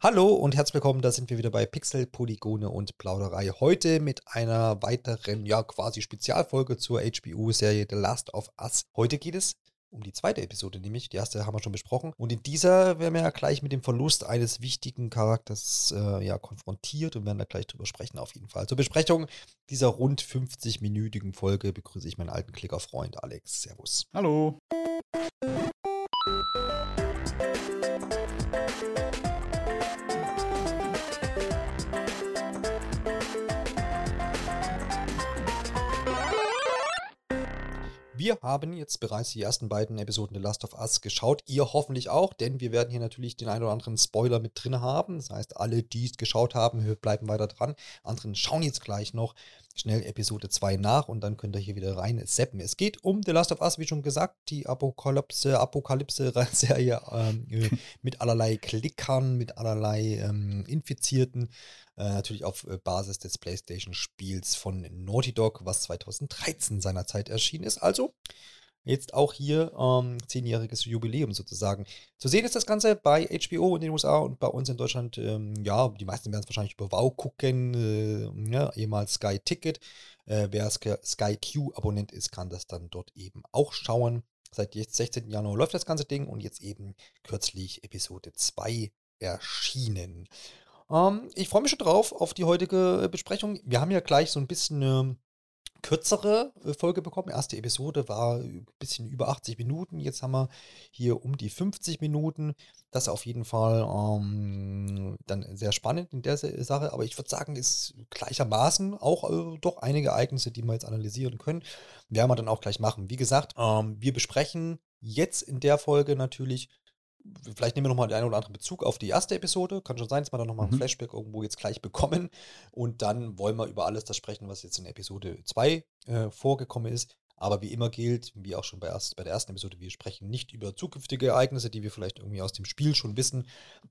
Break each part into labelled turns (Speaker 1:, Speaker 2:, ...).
Speaker 1: Hallo und herzlich willkommen, da sind wir wieder bei Pixel, Polygone und Plauderei. Heute mit einer weiteren, ja quasi Spezialfolge zur HBO-Serie The Last of Us. Heute geht es um die zweite Episode, nämlich die erste haben wir schon besprochen. Und in dieser werden wir ja gleich mit dem Verlust eines wichtigen Charakters äh, ja, konfrontiert und werden da gleich drüber sprechen auf jeden Fall. Zur Besprechung dieser rund 50-minütigen Folge begrüße ich meinen alten Klickerfreund Alex. Servus.
Speaker 2: Hallo.
Speaker 1: Wir haben jetzt bereits die ersten beiden Episoden The Last of Us geschaut. Ihr hoffentlich auch, denn wir werden hier natürlich den einen oder anderen Spoiler mit drin haben. Das heißt, alle, die es geschaut haben, bleiben weiter dran. Anderen schauen jetzt gleich noch schnell Episode 2 nach und dann könnt ihr hier wieder rein seppen. Es geht um The Last of Us, wie schon gesagt, die Apokalypse, Apokalypse-Serie ähm, mit allerlei Klickern, mit allerlei ähm, Infizierten. Äh, natürlich auf äh, Basis des PlayStation-Spiels von Naughty Dog, was 2013 seinerzeit erschienen ist. Also jetzt auch hier ähm, zehnjähriges Jubiläum sozusagen. Zu sehen ist das Ganze bei HBO in den USA und bei uns in Deutschland, ähm, ja, die meisten werden es wahrscheinlich über Wow gucken, äh, ja, ehemals Sky Ticket. Äh, wer Sky Q-Abonnent ist, kann das dann dort eben auch schauen. Seit jetzt 16. Januar läuft das ganze Ding und jetzt eben kürzlich Episode 2 erschienen. Ähm, ich freue mich schon drauf auf die heutige äh, Besprechung. Wir haben ja gleich so ein bisschen eine kürzere äh, Folge bekommen. Erste Episode war ein bisschen über 80 Minuten. Jetzt haben wir hier um die 50 Minuten. Das ist auf jeden Fall ähm, dann sehr spannend in der Sache. Aber ich würde sagen, ist gleichermaßen auch äh, doch einige Ereignisse, die wir jetzt analysieren können. Werden wir dann auch gleich machen. Wie gesagt, ähm, wir besprechen jetzt in der Folge natürlich vielleicht nehmen wir nochmal den einen oder anderen Bezug auf die erste Episode. Kann schon sein, dass wir da nochmal mhm. ein Flashback irgendwo jetzt gleich bekommen. Und dann wollen wir über alles das sprechen, was jetzt in Episode 2 äh, vorgekommen ist. Aber wie immer gilt, wie auch schon bei, erst, bei der ersten Episode, wir sprechen nicht über zukünftige Ereignisse, die wir vielleicht irgendwie aus dem Spiel schon wissen.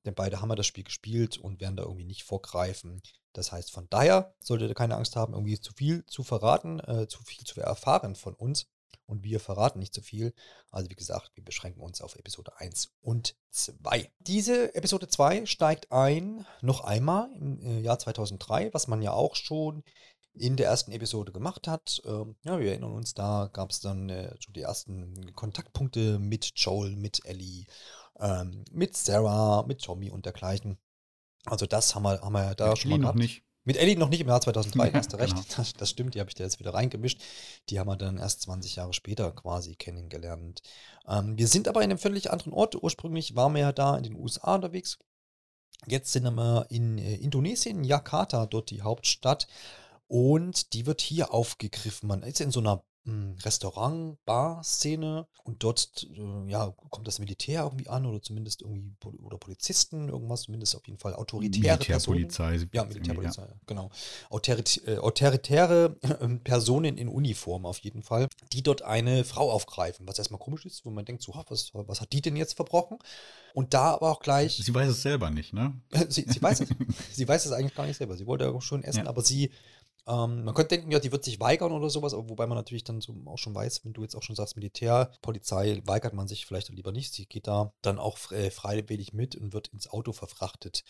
Speaker 1: Denn beide haben wir das Spiel gespielt und werden da irgendwie nicht vorgreifen. Das heißt, von daher solltet ihr keine Angst haben, irgendwie zu viel zu verraten, äh, zu viel zu erfahren von uns und wir verraten nicht zu so viel. Also wie gesagt, wir beschränken uns auf Episode 1 und 2. Diese Episode 2 steigt ein noch einmal im äh, Jahr 2003, was man ja auch schon in der ersten Episode gemacht hat. Ähm, ja, wir erinnern uns, da gab es dann äh, schon die ersten Kontaktpunkte mit Joel, mit Ellie, ähm, mit Sarah, mit Tommy und dergleichen. Also das haben wir, haben wir ja da
Speaker 2: schon mal gehabt. noch nicht.
Speaker 1: Mit Ellie noch nicht im Jahr 2003, hast du recht. Genau. Das, das, stimmt, die habe ich da jetzt wieder reingemischt. Die haben wir dann erst 20 Jahre später quasi kennengelernt. Ähm, wir sind aber in einem völlig anderen Ort. Ursprünglich waren wir ja da in den USA unterwegs. Jetzt sind wir in äh, Indonesien, Jakarta, dort die Hauptstadt. Und die wird hier aufgegriffen. Man ist in so einer Restaurant, Bar-Szene und dort äh, ja, kommt das Militär irgendwie an oder zumindest irgendwie oder Polizisten, irgendwas, zumindest auf jeden Fall autoritäre
Speaker 2: Militärpolizei.
Speaker 1: Ja, Militärpolizei, ja. genau. Autorit äh, autoritäre äh, Personen in Uniform auf jeden Fall, die dort eine Frau aufgreifen, was erstmal komisch ist, wo man denkt, so, was, was hat die denn jetzt verbrochen? Und da aber auch gleich.
Speaker 2: Sie weiß es selber nicht, ne?
Speaker 1: sie, sie weiß es. sie weiß es eigentlich gar nicht selber. Sie wollte ja schon essen, ja. aber sie ähm, man könnte denken, ja, die wird sich weigern oder sowas, aber wobei man natürlich dann so auch schon weiß, wenn du jetzt auch schon sagst, Militär, Polizei, weigert man sich vielleicht lieber nicht. Sie geht da dann auch äh, freiwillig mit und wird ins Auto verfrachtet.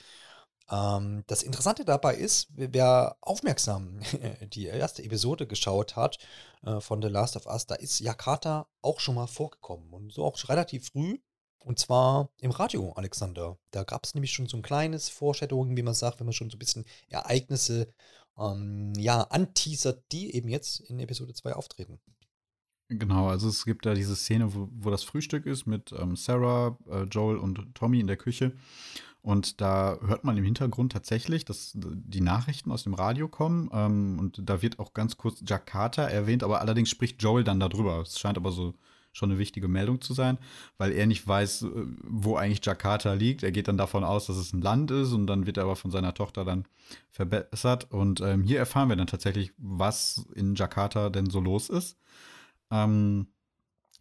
Speaker 1: Ähm, das Interessante dabei ist, wer aufmerksam die erste Episode geschaut hat äh, von The Last of Us, da ist Jakarta auch schon mal vorgekommen und so auch relativ früh. Und zwar im Radio, Alexander. Da gab es nämlich schon so ein kleines Foreshadowing, wie man sagt, wenn man schon so ein bisschen Ereignisse ähm, ja, anteasert, die eben jetzt in Episode 2 auftreten.
Speaker 2: Genau, also es gibt da diese Szene, wo, wo das Frühstück ist mit ähm, Sarah, äh, Joel und Tommy in der Küche. Und da hört man im Hintergrund tatsächlich, dass die Nachrichten aus dem Radio kommen. Ähm, und da wird auch ganz kurz Jakarta erwähnt, aber allerdings spricht Joel dann darüber. Es scheint aber so schon eine wichtige Meldung zu sein, weil er nicht weiß, äh, wo eigentlich Jakarta liegt. Er geht dann davon aus, dass es ein Land ist und dann wird er aber von seiner Tochter dann verbessert. Und ähm, hier erfahren wir dann tatsächlich, was in Jakarta denn so los ist. Ähm,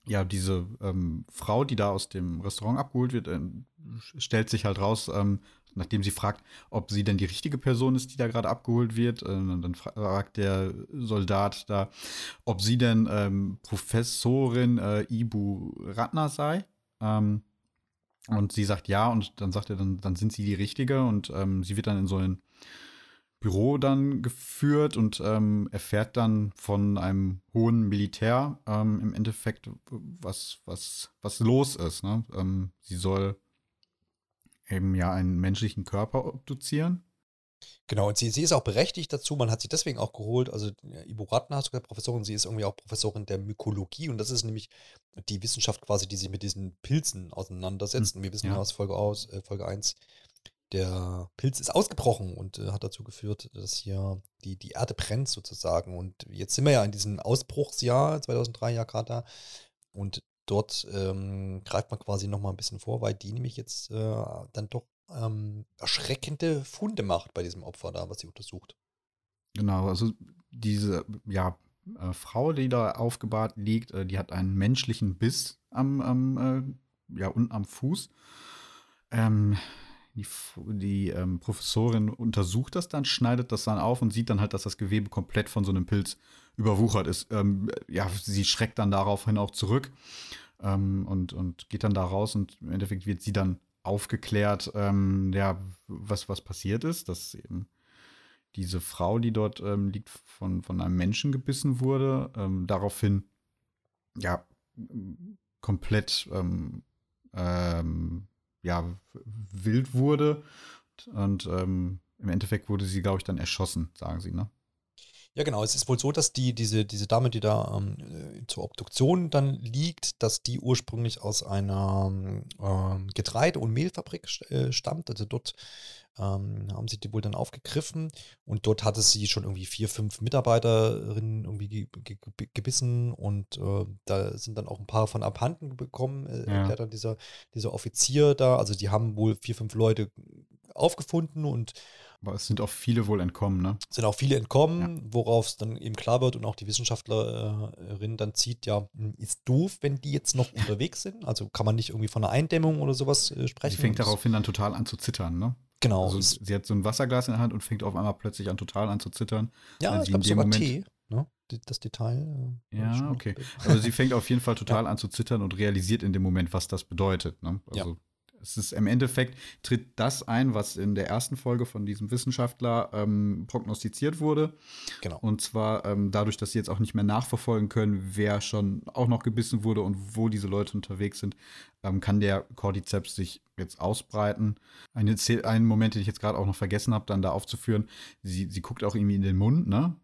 Speaker 2: ja, diese ähm, Frau, die da aus dem Restaurant abgeholt wird, äh, stellt sich halt raus, ähm, nachdem sie fragt, ob sie denn die richtige Person ist, die da gerade abgeholt wird. Äh, dann fragt der Soldat da, ob sie denn ähm, Professorin äh, Ibu Ratner sei. Ähm, Und sie sagt ja und dann sagt er, dann, dann sind sie die Richtige und ähm, sie wird dann in so ein Büro dann geführt und ähm, erfährt dann von einem hohen Militär ähm, im Endeffekt, was, was, was los ist. Ne? Ähm, sie soll eben ja einen menschlichen Körper obduzieren.
Speaker 1: Genau, und sie, sie ist auch berechtigt dazu. Man hat sie deswegen auch geholt. Also, Ibu Ratner hast du gesagt, Professorin, sie ist irgendwie auch Professorin der Mykologie. Und das ist nämlich die Wissenschaft quasi, die sich mit diesen Pilzen auseinandersetzt. Hm, und wir wissen ja aus Folge, aus, äh, Folge 1, der Pilz ist ausgebrochen und äh, hat dazu geführt, dass hier die, die Erde brennt sozusagen. Und jetzt sind wir ja in diesem Ausbruchsjahr, 2003 Jakarta. Und dort ähm, greift man quasi nochmal ein bisschen vor, weil die nämlich jetzt äh, dann doch ähm, erschreckende Funde macht bei diesem Opfer da, was sie untersucht.
Speaker 2: Genau, also diese, ja, äh, Frau, die da aufgebahrt liegt, äh, die hat einen menschlichen Biss am, am äh, ja, unten am Fuß. Ähm, die, die ähm, Professorin untersucht das dann, schneidet das dann auf und sieht dann halt, dass das Gewebe komplett von so einem Pilz überwuchert ist. Ähm, ja, sie schreckt dann daraufhin auch zurück ähm, und, und geht dann da raus und im Endeffekt wird sie dann aufgeklärt, ähm, ja, was, was passiert ist, dass eben diese Frau, die dort ähm, liegt, von, von einem Menschen gebissen wurde, ähm, daraufhin ja komplett ähm, ja, wild wurde. Und ähm, im Endeffekt wurde sie, glaube ich, dann erschossen, sagen sie, ne?
Speaker 1: Ja, genau. Es ist wohl so, dass die, diese, diese Dame, die da ähm, äh, zur Obduktion dann liegt, dass die ursprünglich aus einer ähm, Getreide- und Mehlfabrik äh, stammt. Also dort ähm, haben sie die wohl dann aufgegriffen und dort hatte sie schon irgendwie vier, fünf Mitarbeiterinnen irgendwie ge ge gebissen und äh, da sind dann auch ein paar von abhanden bekommen, äh, ja. erklärt dann dieser, dieser Offizier da. Also die haben wohl vier, fünf Leute aufgefunden und
Speaker 2: aber es sind auch viele wohl entkommen, ne?
Speaker 1: Sind auch viele entkommen, ja. worauf es dann eben klar wird und auch die Wissenschaftlerin dann zieht, ja, hm, ist doof, wenn die jetzt noch unterwegs sind. Also kann man nicht irgendwie von einer Eindämmung oder sowas äh, sprechen.
Speaker 2: Sie fängt daraufhin dann total an zu zittern, ne?
Speaker 1: Genau.
Speaker 2: Also sie hat so ein Wasserglas in der Hand und fängt auf einmal plötzlich an total an zu zittern.
Speaker 1: Ja, ich glaube sogar Moment, Tee, ne? Das Detail.
Speaker 2: Äh, ja, okay. Also sie fängt auf jeden Fall total ja. an zu zittern und realisiert in dem Moment, was das bedeutet. Ne? Also ja. Es ist im Endeffekt tritt das ein, was in der ersten Folge von diesem Wissenschaftler ähm, prognostiziert wurde.
Speaker 1: Genau.
Speaker 2: Und zwar ähm, dadurch, dass sie jetzt auch nicht mehr nachverfolgen können, wer schon auch noch gebissen wurde und wo diese Leute unterwegs sind, ähm, kann der Cordyceps sich jetzt ausbreiten. Eine, einen Moment, den ich jetzt gerade auch noch vergessen habe, dann da aufzuführen. Sie, sie guckt auch irgendwie in den Mund, ne?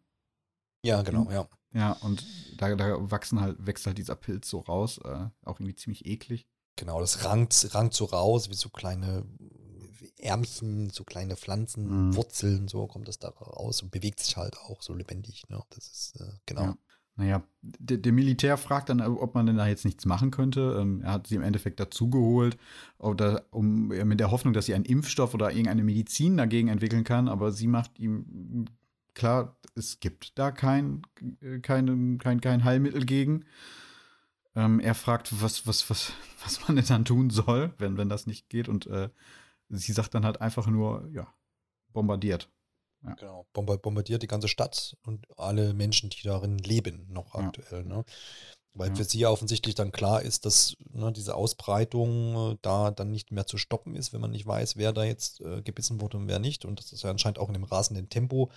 Speaker 1: Ja, genau, ja.
Speaker 2: Ja, und da, da wachsen halt, wächst halt dieser Pilz so raus. Äh, auch irgendwie ziemlich eklig.
Speaker 1: Genau, das rankt, rankt so raus, wie so kleine Ärmchen, so kleine Pflanzen, mhm. Wurzeln, so kommt das da raus und bewegt sich halt auch so lebendig. Ne? Das ist, äh, genau.
Speaker 2: Ja. Naja, der, der, Militär fragt dann, ob man denn da jetzt nichts machen könnte. Ähm, er hat sie im Endeffekt dazugeholt, oder um mit der Hoffnung, dass sie einen Impfstoff oder irgendeine Medizin dagegen entwickeln kann. Aber sie macht ihm klar, es gibt da kein, äh, kein, kein, kein Heilmittel gegen. Ähm, er fragt, was, was, was, was man denn dann tun soll, wenn, wenn das nicht geht. Und äh, sie sagt dann halt einfach nur, ja, bombardiert.
Speaker 1: Ja. Genau, bombardiert die ganze Stadt und alle Menschen, die darin leben, noch aktuell. Ja. Ne? Weil ja. für sie ja offensichtlich dann klar ist, dass ne, diese Ausbreitung äh, da dann nicht mehr zu stoppen ist, wenn man nicht weiß, wer da jetzt äh, gebissen wurde und wer nicht. Und das ist ja anscheinend auch in dem rasenden Tempo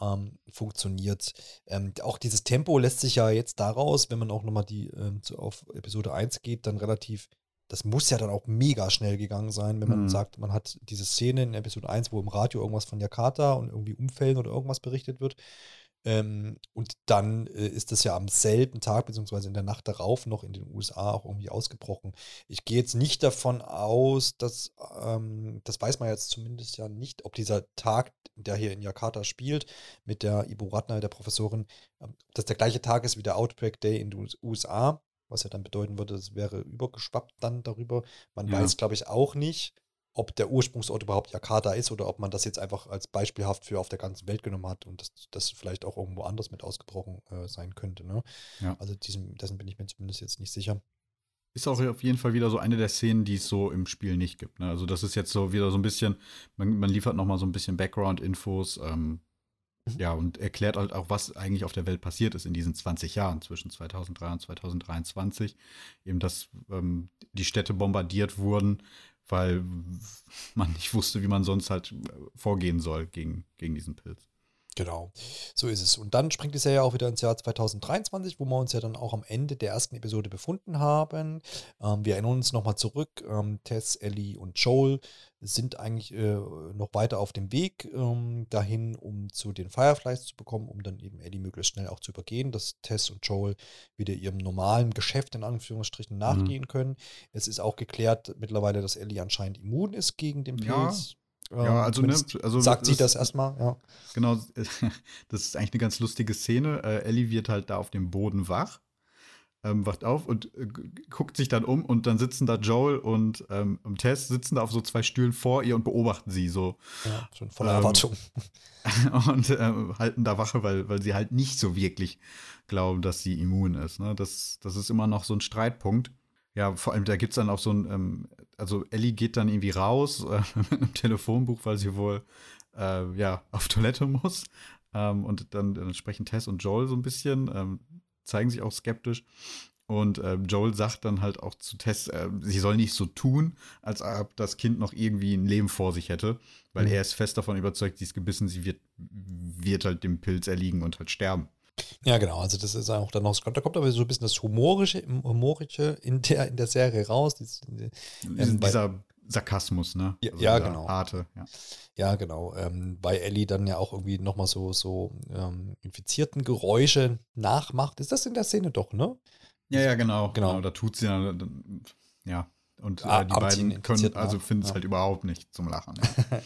Speaker 1: ähm, funktioniert. Ähm, auch dieses Tempo lässt sich ja jetzt daraus, wenn man auch nochmal die ähm, zu, auf Episode 1 geht, dann relativ, das muss ja dann auch mega schnell gegangen sein, wenn man mhm. sagt, man hat diese Szene in Episode 1, wo im Radio irgendwas von Jakarta und irgendwie Umfällen oder irgendwas berichtet wird. Ähm, und dann äh, ist das ja am selben Tag, beziehungsweise in der Nacht darauf noch in den USA auch irgendwie ausgebrochen. Ich gehe jetzt nicht davon aus, dass, ähm, das weiß man jetzt zumindest ja nicht, ob dieser Tag, der hier in Jakarta spielt, mit der Ibu Ratner, der Professorin, ähm, dass der gleiche Tag ist wie der Outbreak Day in den USA, was ja dann bedeuten würde, es wäre übergeschwappt dann darüber. Man ja. weiß, glaube ich, auch nicht ob der Ursprungsort überhaupt Jakarta ist oder ob man das jetzt einfach als beispielhaft für auf der ganzen Welt genommen hat und das, das vielleicht auch irgendwo anders mit ausgebrochen äh, sein könnte. Ne? Ja. Also diesem, dessen bin ich mir zumindest jetzt nicht sicher.
Speaker 2: Ist auch auf jeden Fall wieder so eine der Szenen, die es so im Spiel nicht gibt. Ne? Also das ist jetzt so wieder so ein bisschen, man, man liefert noch mal so ein bisschen Background-Infos, ähm, Mhm. Ja, und erklärt halt auch, was eigentlich auf der Welt passiert ist in diesen 20 Jahren zwischen 2003 und 2023. Eben, dass ähm, die Städte bombardiert wurden, weil man nicht wusste, wie man sonst halt vorgehen soll gegen, gegen diesen Pilz.
Speaker 1: Genau, so ist es. Und dann springt es ja auch wieder ins Jahr 2023, wo wir uns ja dann auch am Ende der ersten Episode befunden haben. Ähm, wir erinnern uns nochmal zurück. Ähm, Tess, Ellie und Joel sind eigentlich äh, noch weiter auf dem Weg ähm, dahin, um zu den Fireflies zu bekommen, um dann eben Ellie möglichst schnell auch zu übergehen, dass Tess und Joel wieder ihrem normalen Geschäft in Anführungsstrichen nachgehen mhm. können. Es ist auch geklärt mittlerweile, dass Ellie anscheinend immun ist gegen den Pilz.
Speaker 2: Ja. Ja, also, ne,
Speaker 1: also sagt sie das erstmal, ja.
Speaker 2: Genau, das ist eigentlich eine ganz lustige Szene. Äh, Ellie wird halt da auf dem Boden wach, ähm, wacht auf und äh, guckt sich dann um und dann sitzen da Joel und ähm, Tess sitzen da auf so zwei Stühlen vor ihr und beobachten sie so.
Speaker 1: Ja, schon voller ähm, Erwartung.
Speaker 2: Und äh, halten da Wache, weil, weil sie halt nicht so wirklich glauben, dass sie immun ist. Ne? Das, das ist immer noch so ein Streitpunkt. Ja, vor allem, da gibt es dann auch so ein, ähm, also Ellie geht dann irgendwie raus äh, mit einem Telefonbuch, weil sie wohl äh, ja, auf Toilette muss. Ähm, und dann, dann, sprechen Tess und Joel so ein bisschen, ähm, zeigen sich auch skeptisch. Und äh, Joel sagt dann halt auch zu Tess, äh, sie soll nicht so tun, als ob das Kind noch irgendwie ein Leben vor sich hätte, weil mhm. er ist fest davon überzeugt, sie ist gebissen, sie wird, wird halt dem Pilz erliegen und halt sterben.
Speaker 1: Ja, genau. Also das ist auch dann noch, da kommt aber so ein bisschen das Humorische, Humorische in der, in der Serie raus. Dies,
Speaker 2: ähm, dieser Sarkasmus, ne?
Speaker 1: Ja, also ja genau.
Speaker 2: Arte, ja.
Speaker 1: ja genau. Ähm, weil Ellie dann ja auch irgendwie nochmal so, so ähm, infizierten Geräusche nachmacht. Ist das in der Szene doch, ne?
Speaker 2: Ja, ja, genau. Genau, genau da tut sie ja, ja. Und äh, die beiden können, also finden es ja. halt überhaupt nicht zum Lachen. Ja.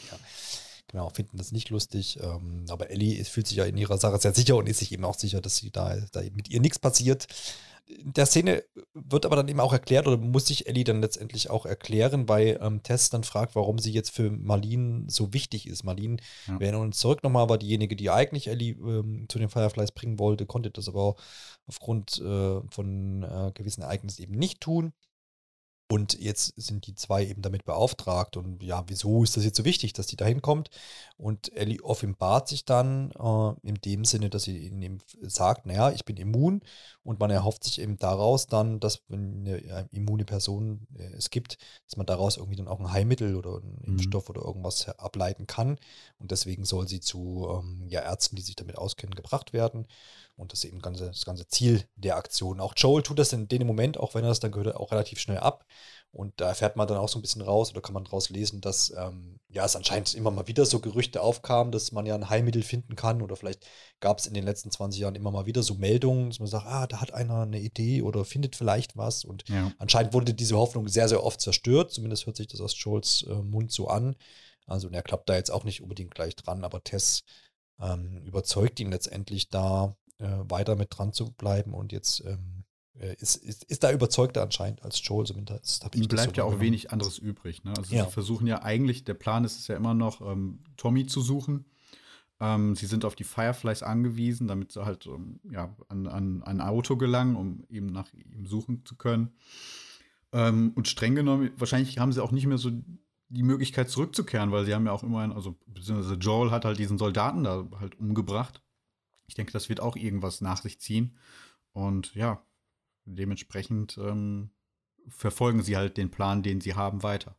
Speaker 1: Genau, finden das nicht lustig. Ähm, aber Ellie fühlt sich ja in ihrer Sache sehr sicher und ist sich eben auch sicher, dass sie da, da mit ihr nichts passiert. In der Szene wird aber dann eben auch erklärt, oder muss sich Ellie dann letztendlich auch erklären, weil ähm, Tess dann fragt, warum sie jetzt für Marlene so wichtig ist. Marlene, ja. wir erinnern uns zurück nochmal, war diejenige, die eigentlich Ellie ähm, zu den Fireflies bringen wollte, konnte das aber aufgrund äh, von äh, gewissen Ereignissen eben nicht tun. Und jetzt sind die zwei eben damit beauftragt. Und ja, wieso ist das jetzt so wichtig, dass die da hinkommt? Und Ellie offenbart sich dann äh, in dem Sinne, dass sie ihm sagt, naja, ich bin immun. Und man erhofft sich eben daraus dann, dass wenn eine immune Person äh, es gibt, dass man daraus irgendwie dann auch ein Heilmittel oder einen mhm. Impfstoff oder irgendwas ableiten kann. Und deswegen soll sie zu ähm, ja, Ärzten, die sich damit auskennen, gebracht werden. Und das ist eben ganze, das ganze Ziel der Aktion. Auch Joel tut das in dem Moment, auch wenn er das dann gehört, auch relativ schnell ab. Und da erfährt man dann auch so ein bisschen raus oder kann man daraus lesen, dass ähm, ja es anscheinend immer mal wieder so Gerüchte aufkamen, dass man ja ein Heilmittel finden kann. Oder vielleicht gab es in den letzten 20 Jahren immer mal wieder so Meldungen, dass man sagt, ah, da hat einer eine Idee oder findet vielleicht was. Und ja. anscheinend wurde diese Hoffnung sehr, sehr oft zerstört. Zumindest hört sich das aus Joels äh, Mund so an. Also er klappt da jetzt auch nicht unbedingt gleich dran, aber Tess ähm, überzeugt ihn letztendlich da weiter mit dran zu bleiben und jetzt ähm, äh, ist, ist, ist da überzeugter anscheinend als Joel zumindest.
Speaker 2: Ihm bleibt so ja auch wenig anderes übrig. Ne? Also ja. sie versuchen ja eigentlich, der Plan ist es ja immer noch, ähm, Tommy zu suchen. Ähm, sie sind auf die Fireflies angewiesen, damit sie halt um, ja, an, an, ein Auto gelangen, um eben nach ihm suchen zu können. Ähm, und streng genommen, wahrscheinlich haben sie auch nicht mehr so die Möglichkeit zurückzukehren, weil sie haben ja auch immerhin, also beziehungsweise Joel hat halt diesen Soldaten da halt umgebracht. Ich denke, das wird auch irgendwas nach sich ziehen. Und ja, dementsprechend ähm, verfolgen sie halt den Plan, den sie haben, weiter.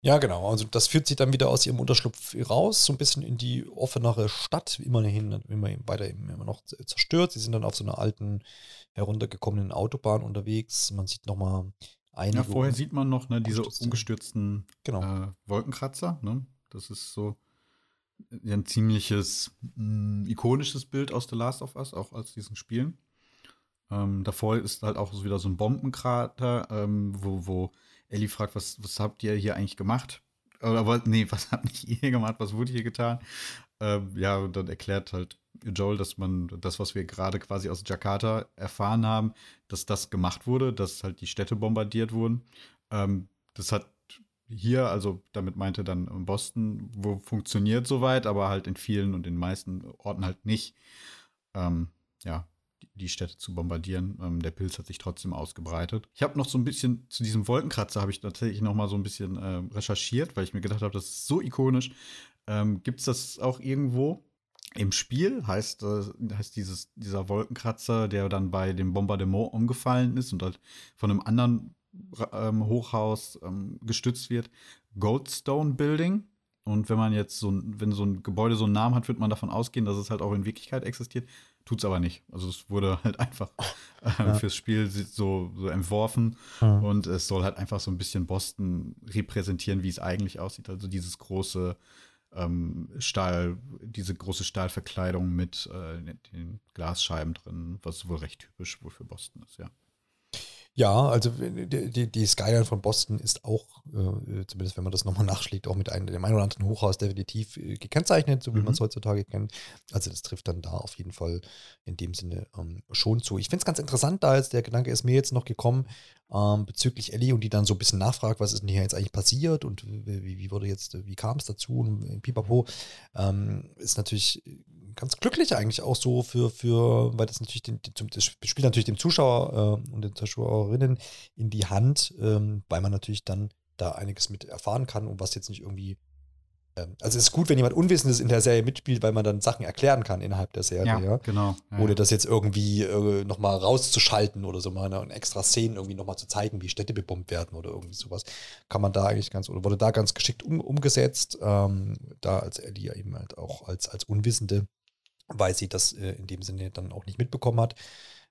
Speaker 1: Ja, genau. Also das führt sie dann wieder aus ihrem Unterschlupf raus, so ein bisschen in die offenere Stadt, immerhin, immer weiter immer noch zerstört. Sie sind dann auf so einer alten, heruntergekommenen Autobahn unterwegs. Man sieht nochmal einige. Ja,
Speaker 2: vorher sieht man noch ne, diese umgestürzten genau. äh, Wolkenkratzer. Ne? Das ist so ein ziemliches mh, mm, ikonisches Bild aus The Last of Us, auch aus diesen Spielen. Ähm, davor ist halt auch wieder so ein Bombenkrater, ähm, wo, wo Ellie fragt, was, was habt ihr hier eigentlich gemacht? Oder nee, was habt ihr gemacht, was wurde hier getan? Ähm, ja, und dann erklärt halt Joel, dass man das, was wir gerade quasi aus Jakarta erfahren haben, dass das gemacht wurde, dass halt die Städte bombardiert wurden. Ähm, das hat hier, also damit meinte dann Boston, wo funktioniert soweit, aber halt in vielen und in den meisten Orten halt nicht. Ähm, ja, die Städte zu bombardieren. Ähm, der Pilz hat sich trotzdem ausgebreitet. Ich habe noch so ein bisschen zu diesem Wolkenkratzer habe ich tatsächlich noch mal so ein bisschen äh, recherchiert, weil ich mir gedacht habe, das ist so ikonisch. Ähm, Gibt es das auch irgendwo? Im Spiel heißt, äh, heißt dieses, dieser Wolkenkratzer, der dann bei dem Bombardement umgefallen ist und halt von einem anderen ähm, Hochhaus ähm, gestützt wird, Goldstone Building. Und wenn man jetzt so ein, wenn so ein Gebäude so einen Namen hat, wird man davon ausgehen, dass es halt auch in Wirklichkeit existiert. Tut es aber nicht. Also es wurde halt einfach äh, ja. fürs Spiel so, so entworfen ja. und es soll halt einfach so ein bisschen Boston repräsentieren, wie es eigentlich aussieht. Also dieses große ähm, Stahl, diese große Stahlverkleidung mit äh, den Glasscheiben drin, was wohl recht typisch wohl für Boston ist, ja.
Speaker 1: Ja, also die, die Skyline von Boston ist auch, äh, zumindest wenn man das nochmal nachschlägt, auch mit einem, dem einen oder anderen Hochhaus definitiv äh, gekennzeichnet, so wie mhm. man es heutzutage kennt. Also das trifft dann da auf jeden Fall in dem Sinne ähm, schon zu. Ich finde es ganz interessant, da jetzt der Gedanke ist mir jetzt noch gekommen, ähm, bezüglich Ellie und die dann so ein bisschen nachfragt, was ist denn hier jetzt eigentlich passiert und wie, wie wurde jetzt, wie kam es dazu und pipapo, ähm, ist natürlich ganz glücklich eigentlich auch so für, für weil das natürlich den, das spielt natürlich dem Zuschauer äh, und den Zuschauerinnen in die Hand, ähm, weil man natürlich dann da einiges mit erfahren kann und was jetzt nicht irgendwie ähm, also es ist gut, wenn jemand Unwissendes in der Serie mitspielt, weil man dann Sachen erklären kann innerhalb der Serie, ja.
Speaker 2: ja? Genau.
Speaker 1: Ja, Ohne das jetzt irgendwie äh, nochmal rauszuschalten oder so mal eine, eine extra Szenen irgendwie nochmal zu zeigen, wie Städte bebombt werden oder irgendwie sowas. Kann man da eigentlich ganz, oder wurde da ganz geschickt um, umgesetzt, ähm, da als Ellie eben halt auch als, als Unwissende weil sie das äh, in dem Sinne dann auch nicht mitbekommen hat,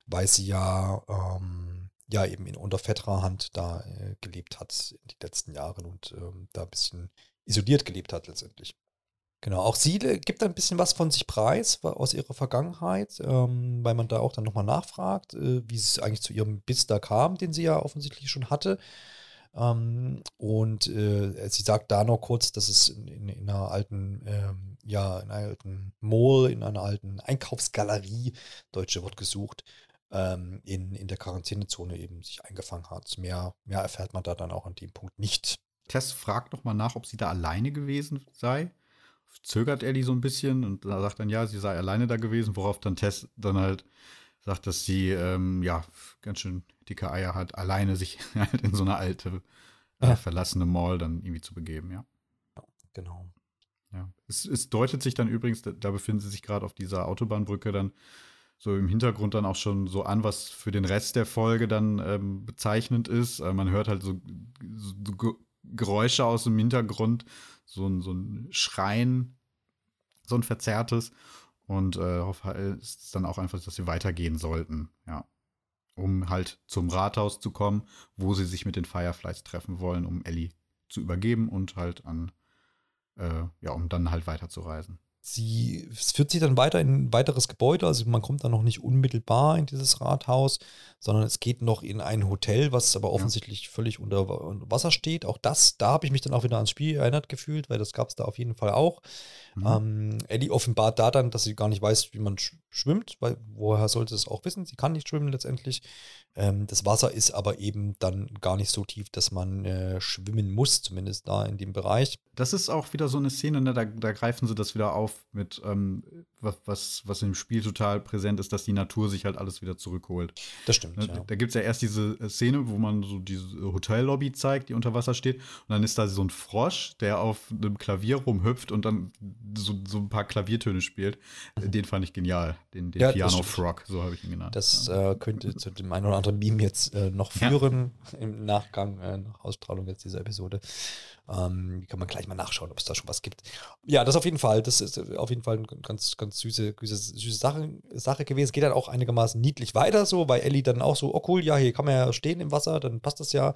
Speaker 1: weil sie ja, ähm, ja eben in unter fetterer Hand da äh, gelebt hat in den letzten Jahren und ähm, da ein bisschen isoliert gelebt hat letztendlich. Genau, auch sie äh, gibt ein bisschen was von sich preis aus ihrer Vergangenheit, ähm, weil man da auch dann nochmal nachfragt, äh, wie es eigentlich zu ihrem Biss da kam, den sie ja offensichtlich schon hatte. Ähm, und äh, sie sagt da noch kurz, dass es in, in, in einer alten, ähm, ja, in einer alten Mall, in einer alten Einkaufsgalerie, deutsche Wort gesucht, ähm, in, in der Quarantänezone eben sich eingefangen hat. Mehr, mehr erfährt man da dann auch an dem Punkt nicht.
Speaker 2: Tess fragt noch mal nach, ob sie da alleine gewesen sei. Zögert Ellie so ein bisschen und sagt dann, ja, sie sei alleine da gewesen, worauf dann Tess dann halt sagt, dass sie ähm, ja ganz schön dicke Eier hat, alleine sich halt in so eine alte, äh, verlassene Mall dann irgendwie zu begeben, ja.
Speaker 1: Genau.
Speaker 2: Ja. Es, es deutet sich dann übrigens, da, da befinden sie sich gerade auf dieser Autobahnbrücke dann so im Hintergrund dann auch schon so an, was für den Rest der Folge dann ähm, bezeichnend ist. Äh, man hört halt so, so, Geräusche aus dem Hintergrund, so ein, so ein Schreien, so ein verzerrtes. Und äh, ist es dann auch einfach, dass sie weitergehen sollten, ja. Um halt zum Rathaus zu kommen, wo sie sich mit den Fireflies treffen wollen, um Ellie zu übergeben und halt an, äh, ja, um dann halt weiterzureisen.
Speaker 1: Sie führt sie dann weiter in ein weiteres Gebäude, also man kommt dann noch nicht unmittelbar in dieses Rathaus, sondern es geht noch in ein Hotel, was aber offensichtlich ja. völlig unter Wasser steht. Auch das, da habe ich mich dann auch wieder ans Spiel erinnert gefühlt, weil das gab es da auf jeden Fall auch. Mhm. Ähm, Ellie offenbart da dann, dass sie gar nicht weiß, wie man sch schwimmt, weil woher sollte es auch wissen? Sie kann nicht schwimmen letztendlich. Ähm, das Wasser ist aber eben dann gar nicht so tief, dass man äh, schwimmen muss, zumindest da in dem Bereich.
Speaker 2: Das ist auch wieder so eine Szene, ne? da, da greifen sie das wieder auf mit, ähm, was, was im Spiel total präsent ist, dass die Natur sich halt alles wieder zurückholt.
Speaker 1: Das stimmt.
Speaker 2: Ne? Ja. Da gibt es ja erst diese äh, Szene, wo man so diese Hotellobby zeigt, die unter Wasser steht. Und dann ist da so ein Frosch, der auf einem Klavier rumhüpft und dann so, so ein paar Klaviertöne spielt. Mhm. Den fand ich genial. Den, den ja, Piano Frog, so habe ich ihn genannt.
Speaker 1: Das äh, könnte zu dem einen oder anderen Meme jetzt äh, noch führen ja. im Nachgang, äh, nach Ausstrahlung jetzt dieser Episode. Ähm, kann man gleich mal nachschauen, ob es da schon was gibt. Ja, das auf jeden Fall. Das ist auf jeden Fall eine ganz, ganz süße, süße, süße Sache, Sache gewesen. Es geht dann auch einigermaßen niedlich weiter, so, weil Ellie dann auch so, oh cool, ja, hier kann man ja stehen im Wasser, dann passt das ja.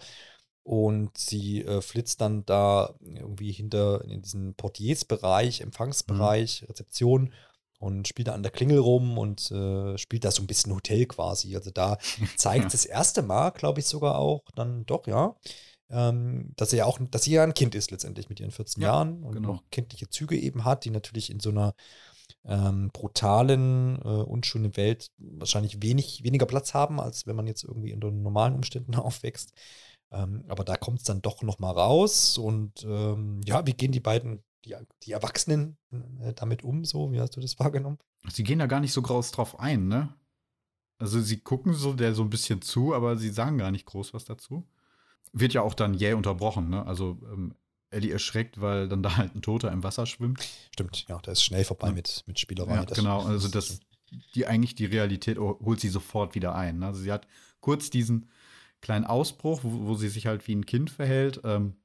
Speaker 1: Und sie äh, flitzt dann da irgendwie hinter in diesen Portiersbereich, Empfangsbereich, mhm. Rezeption und spielt da an der Klingel rum und äh, spielt da so ein bisschen Hotel quasi. Also da zeigt das erste Mal, glaube ich, sogar auch dann doch, ja, ähm, dass sie ja auch, dass sie ja ein Kind ist letztendlich mit ihren 14 ja, Jahren und genau. noch kindliche Züge eben hat, die natürlich in so einer ähm, brutalen, äh, unschönen Welt wahrscheinlich wenig, weniger Platz haben, als wenn man jetzt irgendwie unter normalen Umständen aufwächst. Ähm, aber da kommt es dann doch noch mal raus und ähm, ja, wie gehen die beiden die, die Erwachsenen äh, damit um? So, wie hast du das wahrgenommen?
Speaker 2: Sie gehen da gar nicht so groß drauf ein, ne? Also sie gucken so der so ein bisschen zu, aber sie sagen gar nicht groß was dazu. Wird ja auch dann jäh unterbrochen, ne? Also ähm, Ellie erschreckt, weil dann da halt ein Toter im Wasser schwimmt.
Speaker 1: Stimmt, ja, da ist schnell vorbei ja. mit, mit Spielerei.
Speaker 2: Ja, genau, also das, die eigentlich die Realität holt sie sofort wieder ein. Also sie hat kurz diesen kleinen Ausbruch, wo, wo sie sich halt wie ein Kind verhält. Ähm,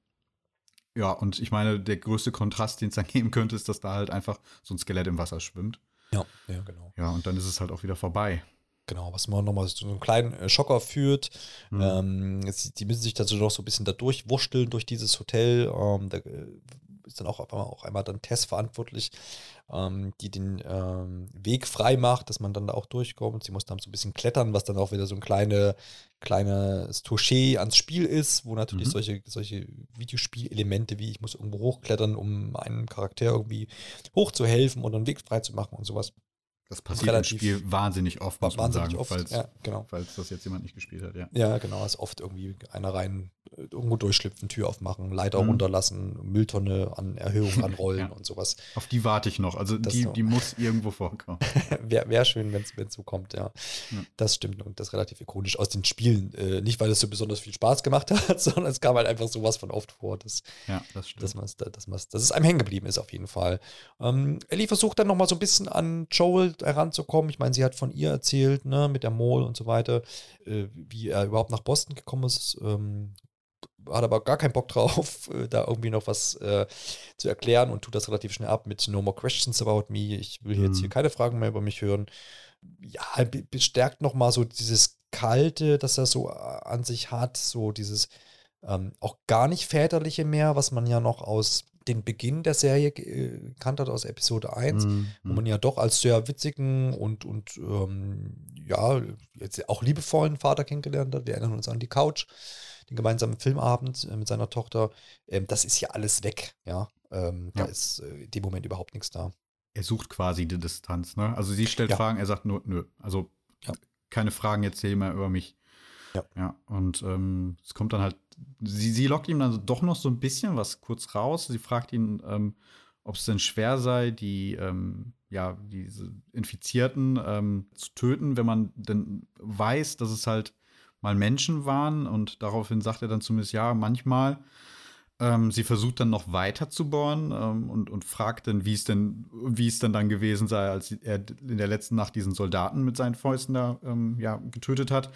Speaker 2: ja, und ich meine, der größte Kontrast, den es dann geben könnte, ist, dass da halt einfach so ein Skelett im Wasser schwimmt.
Speaker 1: Ja, ja, genau.
Speaker 2: Ja, und dann ist es halt auch wieder vorbei.
Speaker 1: Genau, was man nochmal so einen kleinen äh, Schocker führt. Mhm. Ähm, die müssen sich dann so noch so ein bisschen da durchwurschteln durch dieses Hotel. Ähm, da äh, ist dann auch, auch einmal dann Tess verantwortlich, ähm, die den ähm, Weg frei macht, dass man dann da auch durchkommt. Sie muss dann so ein bisschen klettern, was dann auch wieder so ein kleine, kleines Touché ans Spiel ist, wo natürlich mhm. solche, solche Videospielelemente wie ich muss irgendwo hochklettern, um einem Charakter irgendwie hochzuhelfen oder einen Weg frei zu machen und sowas
Speaker 2: das passiert im Spiel wahnsinnig oft, muss
Speaker 1: wahnsinnig
Speaker 2: man sagen,
Speaker 1: oft,
Speaker 2: falls,
Speaker 1: ja, genau.
Speaker 2: falls das jetzt jemand nicht gespielt hat, ja.
Speaker 1: Ja, genau, ist oft irgendwie einer rein äh, irgendwo durchschlüpfen, Tür aufmachen, Leiter mhm. runterlassen, Mülltonne an Erhöhung anrollen ja. und sowas.
Speaker 2: Auf die warte ich noch, also die, die muss irgendwo vorkommen.
Speaker 1: Wäre wär schön, wenn es so kommt, ja. ja. Das stimmt und das ist relativ ikonisch aus den Spielen. Äh, nicht, weil es so besonders viel Spaß gemacht hat, sondern es kam halt einfach sowas von oft vor, dass,
Speaker 2: ja, das stimmt.
Speaker 1: Dass, man's, dass, man's, dass es einem hängen geblieben ist auf jeden Fall. Ähm, Ellie versucht dann nochmal so ein bisschen an Joel heranzukommen. Ich meine, sie hat von ihr erzählt, ne, mit der Mole und so weiter, äh, wie er überhaupt nach Boston gekommen ist. Ähm, hat aber gar keinen Bock drauf, äh, da irgendwie noch was äh, zu erklären und tut das relativ schnell ab mit No more questions about me. Ich will mhm. jetzt hier mhm. keine Fragen mehr über mich hören. Ja, bestärkt nochmal so dieses Kalte, das er so äh, an sich hat, so dieses ähm, auch gar nicht väterliche mehr, was man ja noch aus den Beginn der Serie äh, kannt hat aus Episode 1, mhm. wo man ja doch als sehr witzigen und, und ähm, ja, jetzt auch liebevollen Vater kennengelernt hat. Wir erinnern uns an die Couch, den gemeinsamen Filmabend äh, mit seiner Tochter. Ähm, das ist ja alles weg, ja. Ähm, ja. Da ist äh, in dem Moment überhaupt nichts da.
Speaker 2: Er sucht quasi die Distanz, ne? Also sie stellt ja. Fragen, er sagt nur, nö. Also ja. keine Fragen jetzt hier mehr über mich. Ja. ja und ähm, es kommt dann halt, sie, sie lockt ihm dann doch noch so ein bisschen was kurz raus. Sie fragt ihn, ähm, ob es denn schwer sei, die, ähm, ja, diese Infizierten ähm, zu töten, wenn man denn weiß, dass es halt mal Menschen waren. Und daraufhin sagt er dann zumindest, ja, manchmal. Ähm, sie versucht dann noch weiter zu bohren ähm, und, und fragt dann, wie es denn, wie es denn dann gewesen sei, als er in der letzten Nacht diesen Soldaten mit seinen Fäusten da ähm, ja, getötet hat.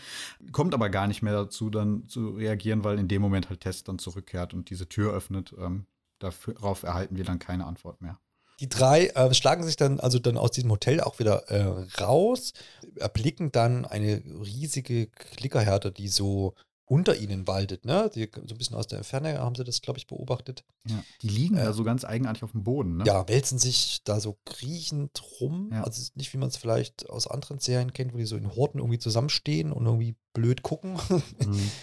Speaker 2: Kommt aber gar nicht mehr dazu, dann zu reagieren, weil in dem Moment halt Tess dann zurückkehrt und diese Tür öffnet. Ähm, darauf erhalten wir dann keine Antwort mehr.
Speaker 1: Die drei äh, schlagen sich dann also dann aus diesem Hotel auch wieder äh, raus, erblicken dann eine riesige Klickerherde, die so unter ihnen waltet, ne? Die, so ein bisschen aus der Ferne haben sie das, glaube ich, beobachtet.
Speaker 2: Ja, die liegen äh, da so ganz eigenartig auf dem Boden, ne?
Speaker 1: Ja, wälzen sich da so kriechend rum. Ja. Also nicht, wie man es vielleicht aus anderen Serien kennt, wo die so in Horten irgendwie zusammenstehen und irgendwie blöd gucken. Mhm.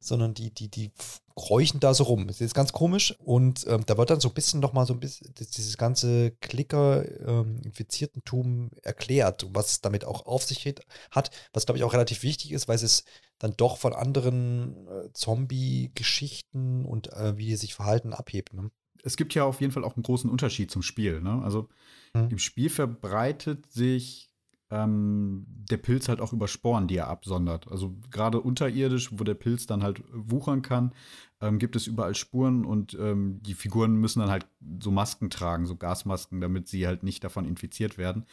Speaker 1: sondern die, die, die kräuchen da so rum. Das ist ganz komisch. Und ähm, da wird dann so ein bisschen nochmal so ein bisschen dieses ganze Klicker-Infiziertentum ähm, erklärt, was es damit auch auf sich hat, was glaube ich auch relativ wichtig ist, weil es dann doch von anderen äh, Zombie-Geschichten und äh, wie die sich verhalten abhebt. Ne?
Speaker 2: Es gibt ja auf jeden Fall auch einen großen Unterschied zum Spiel. Ne? Also hm. im Spiel verbreitet sich ähm, der Pilz halt auch über Sporen, die er absondert. Also gerade unterirdisch, wo der Pilz dann halt wuchern kann, ähm, gibt es überall Spuren und ähm, die Figuren müssen dann halt so Masken tragen, so Gasmasken, damit sie halt nicht davon infiziert werden.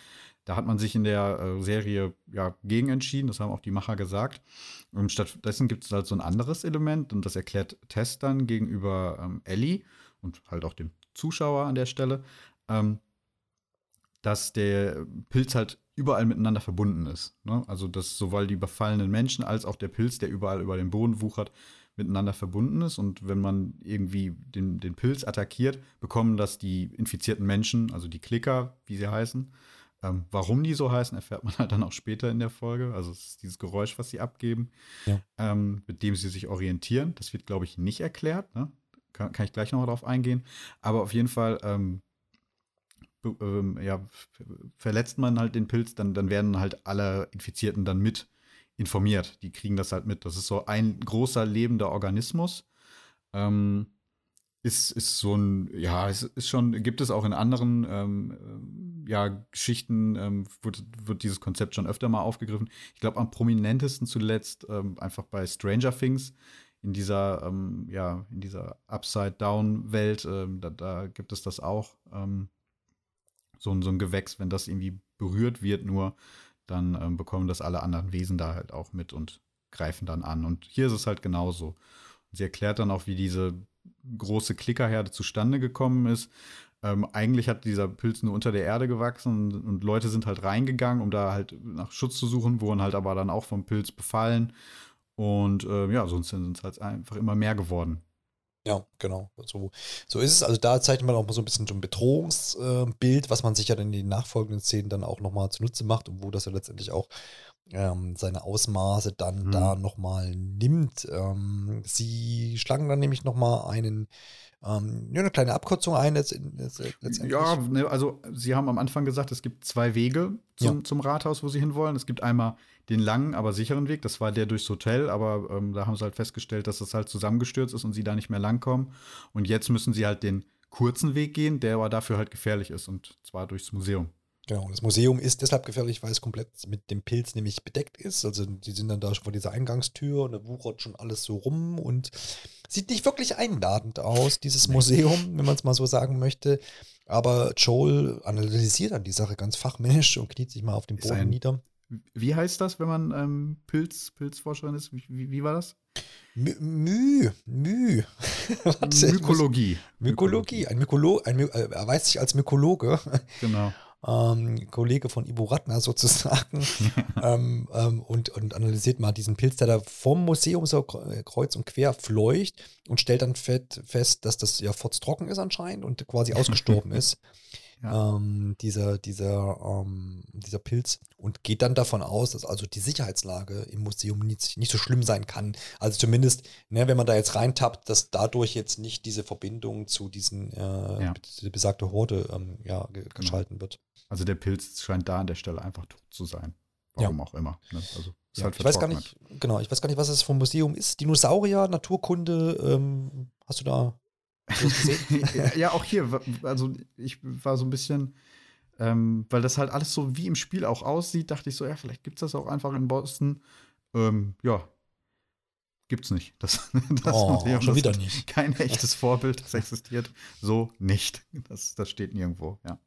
Speaker 2: Da hat man sich in der äh, Serie ja gegen entschieden, das haben auch die Macher gesagt. Und stattdessen gibt es halt so ein anderes Element und das erklärt Tess dann gegenüber ähm, Ellie und halt auch dem Zuschauer an der Stelle, ähm, dass der Pilz halt überall miteinander verbunden ist. Ne? Also, dass sowohl die befallenen Menschen als auch der Pilz, der überall über den Boden wuchert, miteinander verbunden ist. Und wenn man irgendwie den, den Pilz attackiert, bekommen das die infizierten Menschen, also die Klicker, wie sie heißen. Ähm, warum die so heißen, erfährt man halt dann auch später in der Folge. Also es ist dieses Geräusch, was sie abgeben, ja. ähm, mit dem sie sich orientieren. Das wird, glaube ich, nicht erklärt. Ne? Kann, kann, ich gleich noch darauf eingehen. Aber auf jeden Fall ähm, ähm, ja, verletzt man halt den Pilz, dann, dann werden halt alle Infizierten dann mit informiert. Die kriegen das halt mit. Das ist so ein großer lebender Organismus. Ähm, ist, ist so ein, ja, es ist schon, gibt es auch in anderen ähm, ja, Geschichten, ähm, wird, wird dieses Konzept schon öfter mal aufgegriffen. Ich glaube, am prominentesten zuletzt ähm, einfach bei Stranger Things in dieser, ähm, ja, in dieser Upside-Down-Welt, ähm, da, da, gibt es das auch. Ähm, so, so ein Gewächs, wenn das irgendwie berührt wird, nur, dann ähm, bekommen das alle anderen Wesen da halt auch mit und greifen dann an. Und hier ist es halt genauso. Sie erklärt dann auch, wie diese große Klickerherde zustande gekommen ist. Ähm, eigentlich hat dieser Pilz nur unter der Erde gewachsen und, und, Leute sind halt reingegangen, um da halt nach Schutz zu suchen, wurden halt aber dann auch vom Pilz befallen. Und äh, ja, sonst sind es halt einfach immer mehr geworden.
Speaker 1: Ja, genau. So, so ist es. Also da zeichnet man auch mal so ein bisschen so ein Bedrohungsbild, was man sich ja dann in den nachfolgenden Szenen dann auch nochmal zunutze macht und wo das ja letztendlich auch ähm, seine Ausmaße dann mhm. da nochmal nimmt. Ähm, sie schlagen dann nämlich nochmal einen ähm, ja, eine kleine Abkürzung ein. letztendlich.
Speaker 2: Ja, ne, also Sie haben am Anfang gesagt, es gibt zwei Wege zum, ja. zum Rathaus, wo Sie hinwollen. Es gibt einmal den langen, aber sicheren Weg. Das war der durchs Hotel, aber ähm, da haben sie halt festgestellt, dass das halt zusammengestürzt ist und sie da nicht mehr langkommen. Und jetzt müssen sie halt den kurzen Weg gehen, der aber dafür halt gefährlich ist und zwar durchs Museum.
Speaker 1: Genau, das Museum ist deshalb gefährlich, weil es komplett mit dem Pilz nämlich bedeckt ist. Also die sind dann da schon vor dieser Eingangstür und da wuchert schon alles so rum und sieht nicht wirklich einladend aus, dieses Museum, wenn man es mal so sagen möchte. Aber Joel analysiert dann die Sache ganz fachmännisch und kniet sich mal auf den Boden nieder.
Speaker 2: Wie heißt das, wenn man ähm, Pilz, Pilzforscherin ist? Wie, wie, wie war das?
Speaker 1: Mü. Mü.
Speaker 2: Mykologie.
Speaker 1: Mykologie. Ein Mykolo ein, äh, er weiß sich als Mykologe.
Speaker 2: Genau.
Speaker 1: Ähm, Kollege von Ivo Ratner sozusagen ähm, ähm, und, und analysiert mal diesen Pilz, der da vom Museum so kreuz und quer fleucht und stellt dann fest, dass das ja trocken ist anscheinend und quasi ausgestorben ist ja. ähm, dieser, dieser, ähm, dieser Pilz und geht dann davon aus, dass also die Sicherheitslage im Museum nicht, nicht so schlimm sein kann. Also zumindest, ne, wenn man da jetzt reintappt, dass dadurch jetzt nicht diese Verbindung zu diesen äh, ja. besagte Horde ähm, ja, genau. geschalten wird.
Speaker 2: Also der Pilz scheint da an der Stelle einfach tot zu sein. Warum ja. auch immer. Ne? Also
Speaker 1: ja, halt ich weiß gar nicht, genau, ich weiß gar nicht, was es vom Museum ist. Dinosaurier, Naturkunde, ähm, hast du da
Speaker 2: ja, auch hier, also ich war so ein bisschen, ähm, weil das halt alles so wie im Spiel auch aussieht, dachte ich so, ja, vielleicht gibt es das auch einfach in Boston. Ähm, ja, gibt's nicht. Das,
Speaker 1: das oh, schon das wieder nicht.
Speaker 2: Kein echtes Vorbild, das existiert so nicht. Das, das steht nirgendwo, ja.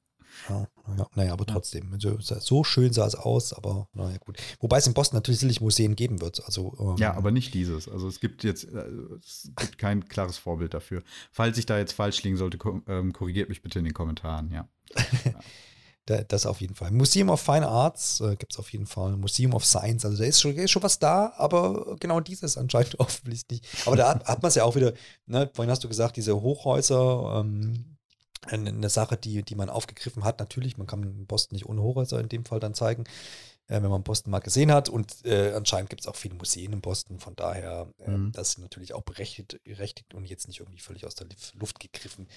Speaker 1: Ja, ja, naja, aber trotzdem. So, so, schön sah es aus, aber naja, gut. Wobei es in Boston natürlich sicherlich Museen geben wird. Also,
Speaker 2: ähm, ja, aber nicht dieses. Also es gibt jetzt äh, es gibt kein klares Vorbild dafür. Falls ich da jetzt falsch liegen sollte, ähm, korrigiert mich bitte in den Kommentaren, ja.
Speaker 1: ja. das auf jeden Fall. Museum of Fine Arts äh, gibt es auf jeden Fall. Museum of Science, also da ist schon, ist schon was da, aber genau dieses anscheinend offensichtlich nicht. Aber da hat, hat man es ja auch wieder, ne, vorhin hast du gesagt, diese Hochhäuser, ähm, eine Sache, die, die man aufgegriffen hat. Natürlich, man kann Boston nicht ohne Hochhäuser in dem Fall dann zeigen, äh, wenn man Boston mal gesehen hat. Und äh, anscheinend gibt es auch viele Museen in Boston. Von daher, äh, mhm. das ist natürlich auch berechtigt, berechtigt und jetzt nicht irgendwie völlig aus der Luft gegriffen,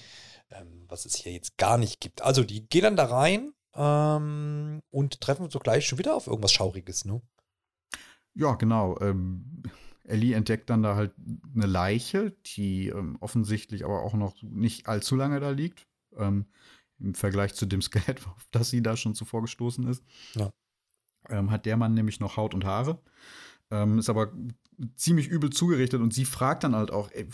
Speaker 1: ähm, was es hier jetzt gar nicht gibt. Also, die gehen dann da rein ähm, und treffen sogleich schon wieder auf irgendwas Schauriges, ne?
Speaker 2: Ja, genau. Ähm, Ellie entdeckt dann da halt eine Leiche, die ähm, offensichtlich aber auch noch nicht allzu lange da liegt ähm, im Vergleich zu dem Skelett, auf das sie da schon zuvor gestoßen ist. Ja. Ähm, hat der Mann nämlich noch Haut und Haare. Ähm, ist aber ziemlich übel zugerichtet und sie fragt dann halt auch, ey,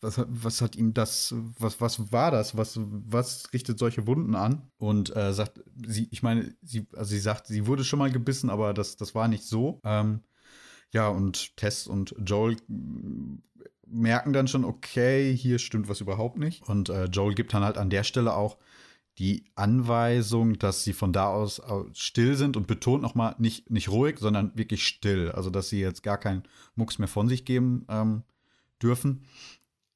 Speaker 2: was, was, hat ihm das, was, was war das, was, was richtet solche Wunden an? Und äh, sagt, sie, ich meine, sie, also sie sagt, sie wurde schon mal gebissen, aber das, das war nicht so. Ähm, ja, und Tess und Joel merken dann schon, okay, hier stimmt was überhaupt nicht. Und äh, Joel gibt dann halt an der Stelle auch die Anweisung, dass sie von da aus still sind und betont nochmal nicht, nicht ruhig, sondern wirklich still. Also, dass sie jetzt gar keinen Mucks mehr von sich geben ähm, dürfen.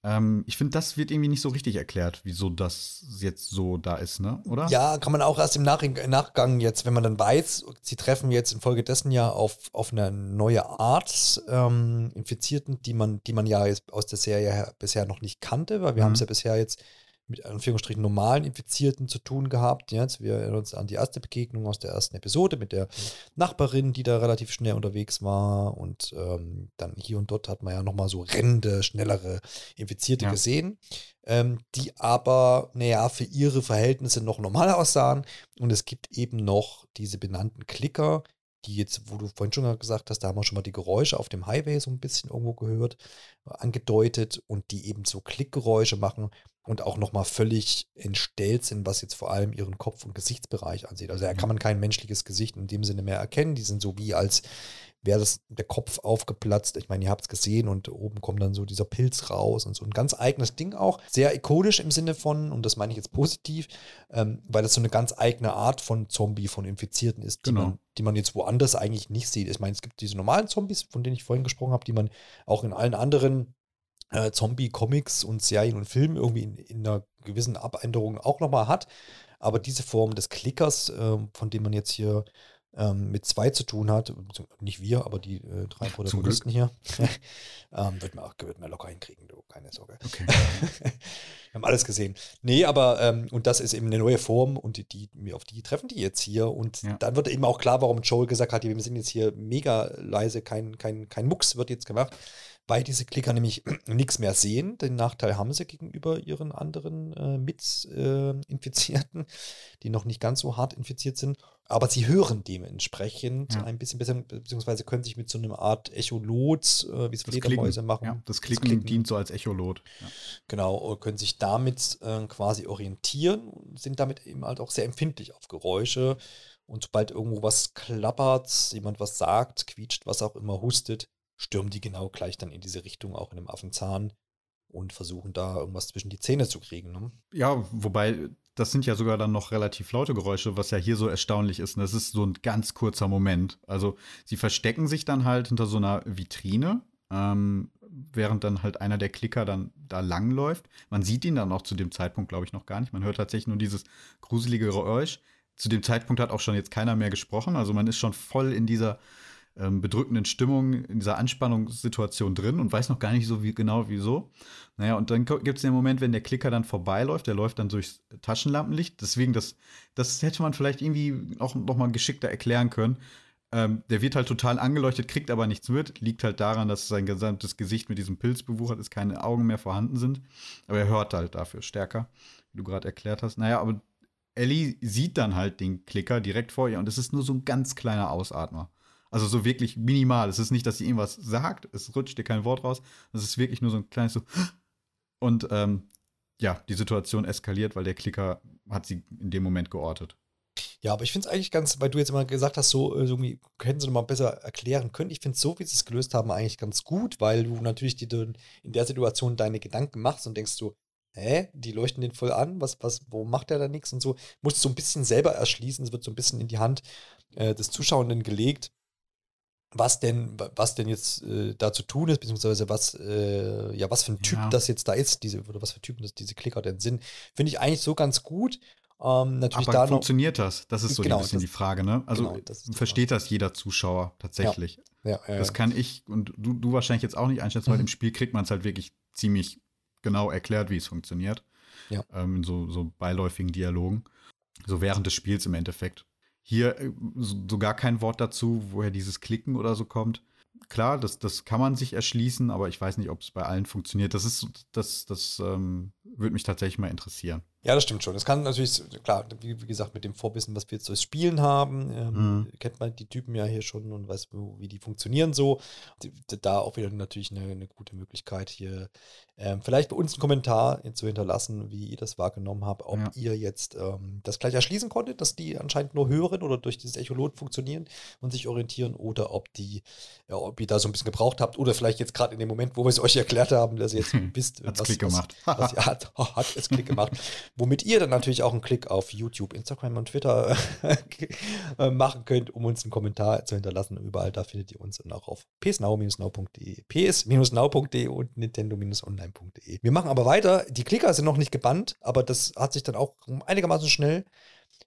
Speaker 2: Ähm, ich finde, das wird irgendwie nicht so richtig erklärt, wieso das jetzt so da ist, ne? Oder?
Speaker 1: Ja, kann man auch erst im Nach Nachgang jetzt, wenn man dann weiß, sie treffen jetzt infolgedessen ja auf, auf eine neue Art ähm, Infizierten, die man, die man ja jetzt aus der Serie bisher noch nicht kannte, weil wir mhm. haben es ja bisher jetzt mit Anführungsstrichen normalen Infizierten zu tun gehabt. Jetzt, wir erinnern uns an die erste Begegnung aus der ersten Episode mit der Nachbarin, die da relativ schnell unterwegs war. Und ähm, dann hier und dort hat man ja nochmal so rennende, schnellere Infizierte ja. gesehen, ähm, die aber, naja, für ihre Verhältnisse noch normal aussahen. Und es gibt eben noch diese benannten Klicker, die jetzt, wo du vorhin schon gesagt hast, da haben wir schon mal die Geräusche auf dem Highway so ein bisschen irgendwo gehört, angedeutet und die eben so Klickgeräusche machen und auch nochmal völlig entstellt sind, was jetzt vor allem ihren Kopf- und Gesichtsbereich ansieht. Also da kann man kein menschliches Gesicht in dem Sinne mehr erkennen. Die sind so wie als wäre das der Kopf aufgeplatzt. Ich meine, ihr habt es gesehen und oben kommt dann so dieser Pilz raus und so ein ganz eigenes Ding auch. Sehr ikonisch im Sinne von, und das meine ich jetzt positiv, ähm, weil das so eine ganz eigene Art von Zombie, von Infizierten ist, die, genau. man, die man jetzt woanders eigentlich nicht sieht. Ich meine, es gibt diese normalen Zombies, von denen ich vorhin gesprochen habe, die man auch in allen anderen äh, Zombie-Comics und Serien und Filmen irgendwie in, in einer gewissen Abänderung auch nochmal hat. Aber diese Form des Klickers, äh, von dem man jetzt hier ähm, mit zwei zu tun hat, nicht wir, aber die äh, drei Protagonisten hier, ähm, wird, man wird man locker hinkriegen, du, keine Sorge. Okay. wir haben alles gesehen. Nee, aber, ähm, und das ist eben eine neue Form und die, die, auf die treffen die jetzt hier. Und ja. dann wird eben auch klar, warum Joel gesagt hat, wir sind jetzt hier mega leise, kein, kein, kein Mucks wird jetzt gemacht weil diese Klicker nämlich nichts mehr sehen. Den Nachteil haben sie gegenüber ihren anderen äh, Mitinfizierten, äh, die noch nicht ganz so hart infiziert sind. Aber sie hören dementsprechend ja. ein bisschen besser, beziehungsweise können sich mit so einer Art Echolot, äh, wie es Fledermäuse machen. Ja,
Speaker 2: das, Klicken das, Klicken dient so als Echolot.
Speaker 1: Ja. Genau, können sich damit äh, quasi orientieren und sind damit eben halt auch sehr empfindlich auf Geräusche. Und sobald irgendwo was klappert, jemand was sagt, quietscht, was auch immer, hustet, stürmen die genau gleich dann in diese Richtung, auch in einem Affenzahn und versuchen da irgendwas zwischen die Zähne zu kriegen. Ne?
Speaker 2: Ja, wobei das sind ja sogar dann noch relativ laute Geräusche, was ja hier so erstaunlich ist. Und das ist so ein ganz kurzer Moment. Also sie verstecken sich dann halt hinter so einer Vitrine, ähm, während dann halt einer der Klicker dann da langläuft. Man sieht ihn dann auch zu dem Zeitpunkt, glaube ich, noch gar nicht. Man hört tatsächlich nur dieses gruselige Geräusch. Zu dem Zeitpunkt hat auch schon jetzt keiner mehr gesprochen. Also man ist schon voll in dieser ähm, bedrückenden Stimmung, in dieser Anspannungssituation drin und weiß noch gar nicht so wie, genau wieso. Naja, und dann gibt es den Moment, wenn der Klicker dann vorbeiläuft, der läuft dann durchs Taschenlampenlicht. Deswegen, das, das hätte man vielleicht irgendwie auch noch mal geschickter erklären können. Ähm, der wird halt total angeleuchtet, kriegt aber nichts mit. Liegt halt daran, dass sein gesamtes Gesicht mit diesem Pilz bewuchert ist, keine Augen mehr vorhanden sind. Aber er hört halt dafür stärker, wie du gerade erklärt hast. Naja, aber Ellie sieht dann halt den Klicker direkt vor ihr und es ist nur so ein ganz kleiner Ausatmer. Also so wirklich minimal. Es ist nicht, dass sie irgendwas sagt, es rutscht dir kein Wort raus. Es ist wirklich nur so ein kleines so. Und ähm, ja, die Situation eskaliert, weil der Klicker hat sie in dem Moment geortet.
Speaker 1: Ja, aber ich finde es eigentlich ganz, weil du jetzt immer gesagt hast, so äh, irgendwie können sie noch mal besser erklären können. Ich finde es so, wie sie es gelöst haben, eigentlich ganz gut, weil du natürlich die, in der Situation deine Gedanken machst und denkst so, hä, die leuchten den voll an, was, was, wo macht der da nichts und so. Musst du so ein bisschen selber erschließen, es wird so ein bisschen in die Hand äh, des Zuschauenden gelegt was denn, was denn jetzt äh, da zu tun ist, beziehungsweise was, äh, ja, was für ein Typ ja. das jetzt da ist, diese, oder was für Typen das, diese Klicker denn sind, finde ich eigentlich so ganz gut. Ähm, natürlich
Speaker 2: Aber da funktioniert noch, das? Das ist so genau, ein bisschen das, die Frage, ne? Also genau, das versteht das jeder Zuschauer tatsächlich? Ja. Ja, das kann ich und du, du wahrscheinlich jetzt auch nicht einschätzen, weil mhm. im Spiel kriegt man es halt wirklich ziemlich genau erklärt, wie es funktioniert. Ja. Ähm, in so, so beiläufigen Dialogen. So während des Spiels im Endeffekt. Hier äh, sogar kein Wort dazu, woher dieses Klicken oder so kommt. Klar, das, das kann man sich erschließen, aber ich weiß nicht, ob es bei allen funktioniert. Das ist, das, das ähm, würde mich tatsächlich mal interessieren.
Speaker 1: Ja, das stimmt schon. Das kann natürlich, klar, wie, wie gesagt, mit dem Vorwissen, was wir jetzt durchs Spielen haben, ähm, mhm. kennt man die Typen ja hier schon und weiß, wie die funktionieren so. Da auch wieder natürlich eine, eine gute Möglichkeit, hier ähm, vielleicht bei uns einen Kommentar zu hinterlassen, wie ihr das wahrgenommen habt, ob ja. ihr jetzt ähm, das gleich erschließen konntet, dass die anscheinend nur hören oder durch dieses Echolot funktionieren und sich orientieren oder ob die, ja, ob ihr da so ein bisschen gebraucht habt oder vielleicht jetzt gerade in dem Moment, wo wir es euch erklärt haben, dass ihr jetzt wisst,
Speaker 2: Hat's was, Klick gemacht.
Speaker 1: Was, was, ja, hat, hat es Klick gemacht. Womit ihr dann natürlich auch einen Klick auf YouTube, Instagram und Twitter äh, machen könnt, um uns einen Kommentar zu hinterlassen. Überall da findet ihr uns und auch auf psnow-now.de, ps-now.de und nintendo-online online.de. Wir machen aber weiter. Die Klicker sind noch nicht gebannt, aber das hat sich dann auch einigermaßen schnell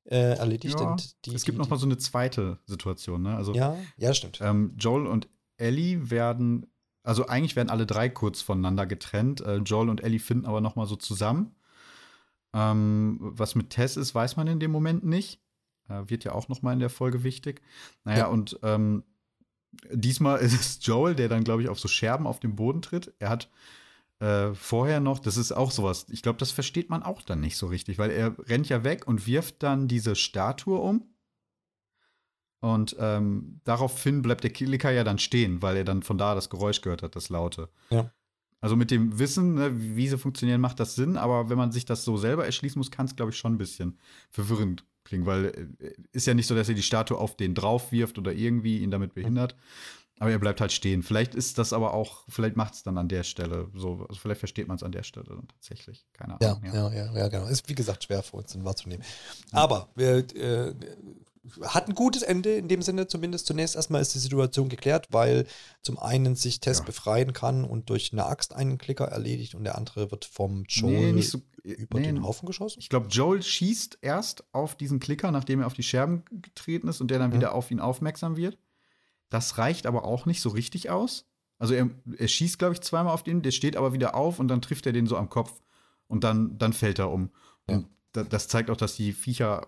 Speaker 1: äh, erledigt.
Speaker 2: Ja, die, es gibt die, noch mal so eine zweite Situation. Ne? Also,
Speaker 1: ja, ja, stimmt.
Speaker 2: Ähm, Joel und Ellie werden, also eigentlich werden alle drei kurz voneinander getrennt. Äh, Joel und Ellie finden aber noch mal so zusammen. Ähm, was mit Tess ist, weiß man in dem Moment nicht. Äh, wird ja auch noch mal in der Folge wichtig. Naja, ja. und ähm, diesmal ist es Joel, der dann, glaube ich, auf so Scherben auf dem Boden tritt. Er hat äh, vorher noch, das ist auch sowas, ich glaube, das versteht man auch dann nicht so richtig, weil er rennt ja weg und wirft dann diese Statue um. Und ähm, daraufhin bleibt der Klicker ja dann stehen, weil er dann von da das Geräusch gehört hat, das Laute.
Speaker 1: Ja.
Speaker 2: Also mit dem Wissen, ne, wie sie funktionieren, macht das Sinn, aber wenn man sich das so selber erschließen muss, kann es, glaube ich, schon ein bisschen verwirrend klingen, weil äh, ist ja nicht so, dass er die Statue auf den drauf wirft oder irgendwie ihn damit behindert. Aber er bleibt halt stehen. Vielleicht ist das aber auch, vielleicht macht es dann an der Stelle so, also vielleicht versteht man es an der Stelle dann tatsächlich. Keine
Speaker 1: Ja,
Speaker 2: Ahnung.
Speaker 1: ja, ja, ja, genau. Ist wie gesagt schwer für uns dann wahrzunehmen. Aber wir äh, hat ein gutes Ende in dem Sinne, zumindest zunächst erstmal ist die Situation geklärt, weil zum einen sich Tess
Speaker 2: Ja.
Speaker 1: befreien kann und durch eine Axt einen Klicker erledigt und der andere wird vom Joel
Speaker 2: Nee, so.
Speaker 1: über
Speaker 2: nee,
Speaker 1: den Haufen geschossen.
Speaker 2: Ich glaube, Joel schießt erst auf diesen Klicker, nachdem er auf die Scherben getreten ist und der dann
Speaker 1: Ja.
Speaker 2: wieder auf ihn aufmerksam wird. Das reicht aber auch nicht so richtig aus. Also er, er schießt, glaube ich, zweimal auf den, der steht aber wieder auf und dann trifft er den so am Kopf und dann, dann fällt er um.
Speaker 1: Ja.
Speaker 2: Und da, das zeigt auch, dass die Viecher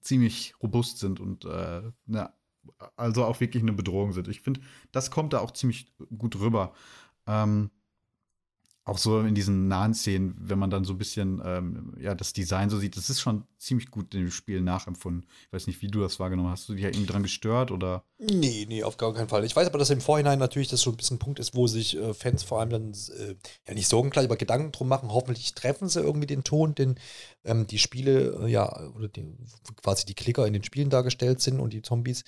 Speaker 2: ziemlich robust sind und äh, na, also auch wirklich eine Bedrohung sind. Ich finde, das kommt da auch ziemlich gut rüber. Ähm, auch so in diesen nahen Szenen, wenn man dann so ein bisschen ähm, ja, das Design so sieht, das ist schon ziemlich gut in dem Spiel nachempfunden. Ich weiß nicht, wie du das wahrgenommen hast. Hast du dich ja irgendwie dran gestört oder?
Speaker 1: Nee, nee, auf gar keinen Fall. Ich weiß aber, dass im Vorhinein natürlich das schon ein bisschen ein Punkt ist, wo sich äh, Fans vor allem dann äh, ja nicht Sorgen gleich, aber Gedanken drum machen. Hoffentlich treffen sie irgendwie den Ton, den ähm, die Spiele, äh, ja, oder die, quasi die Klicker in den Spielen dargestellt sind und die Zombies.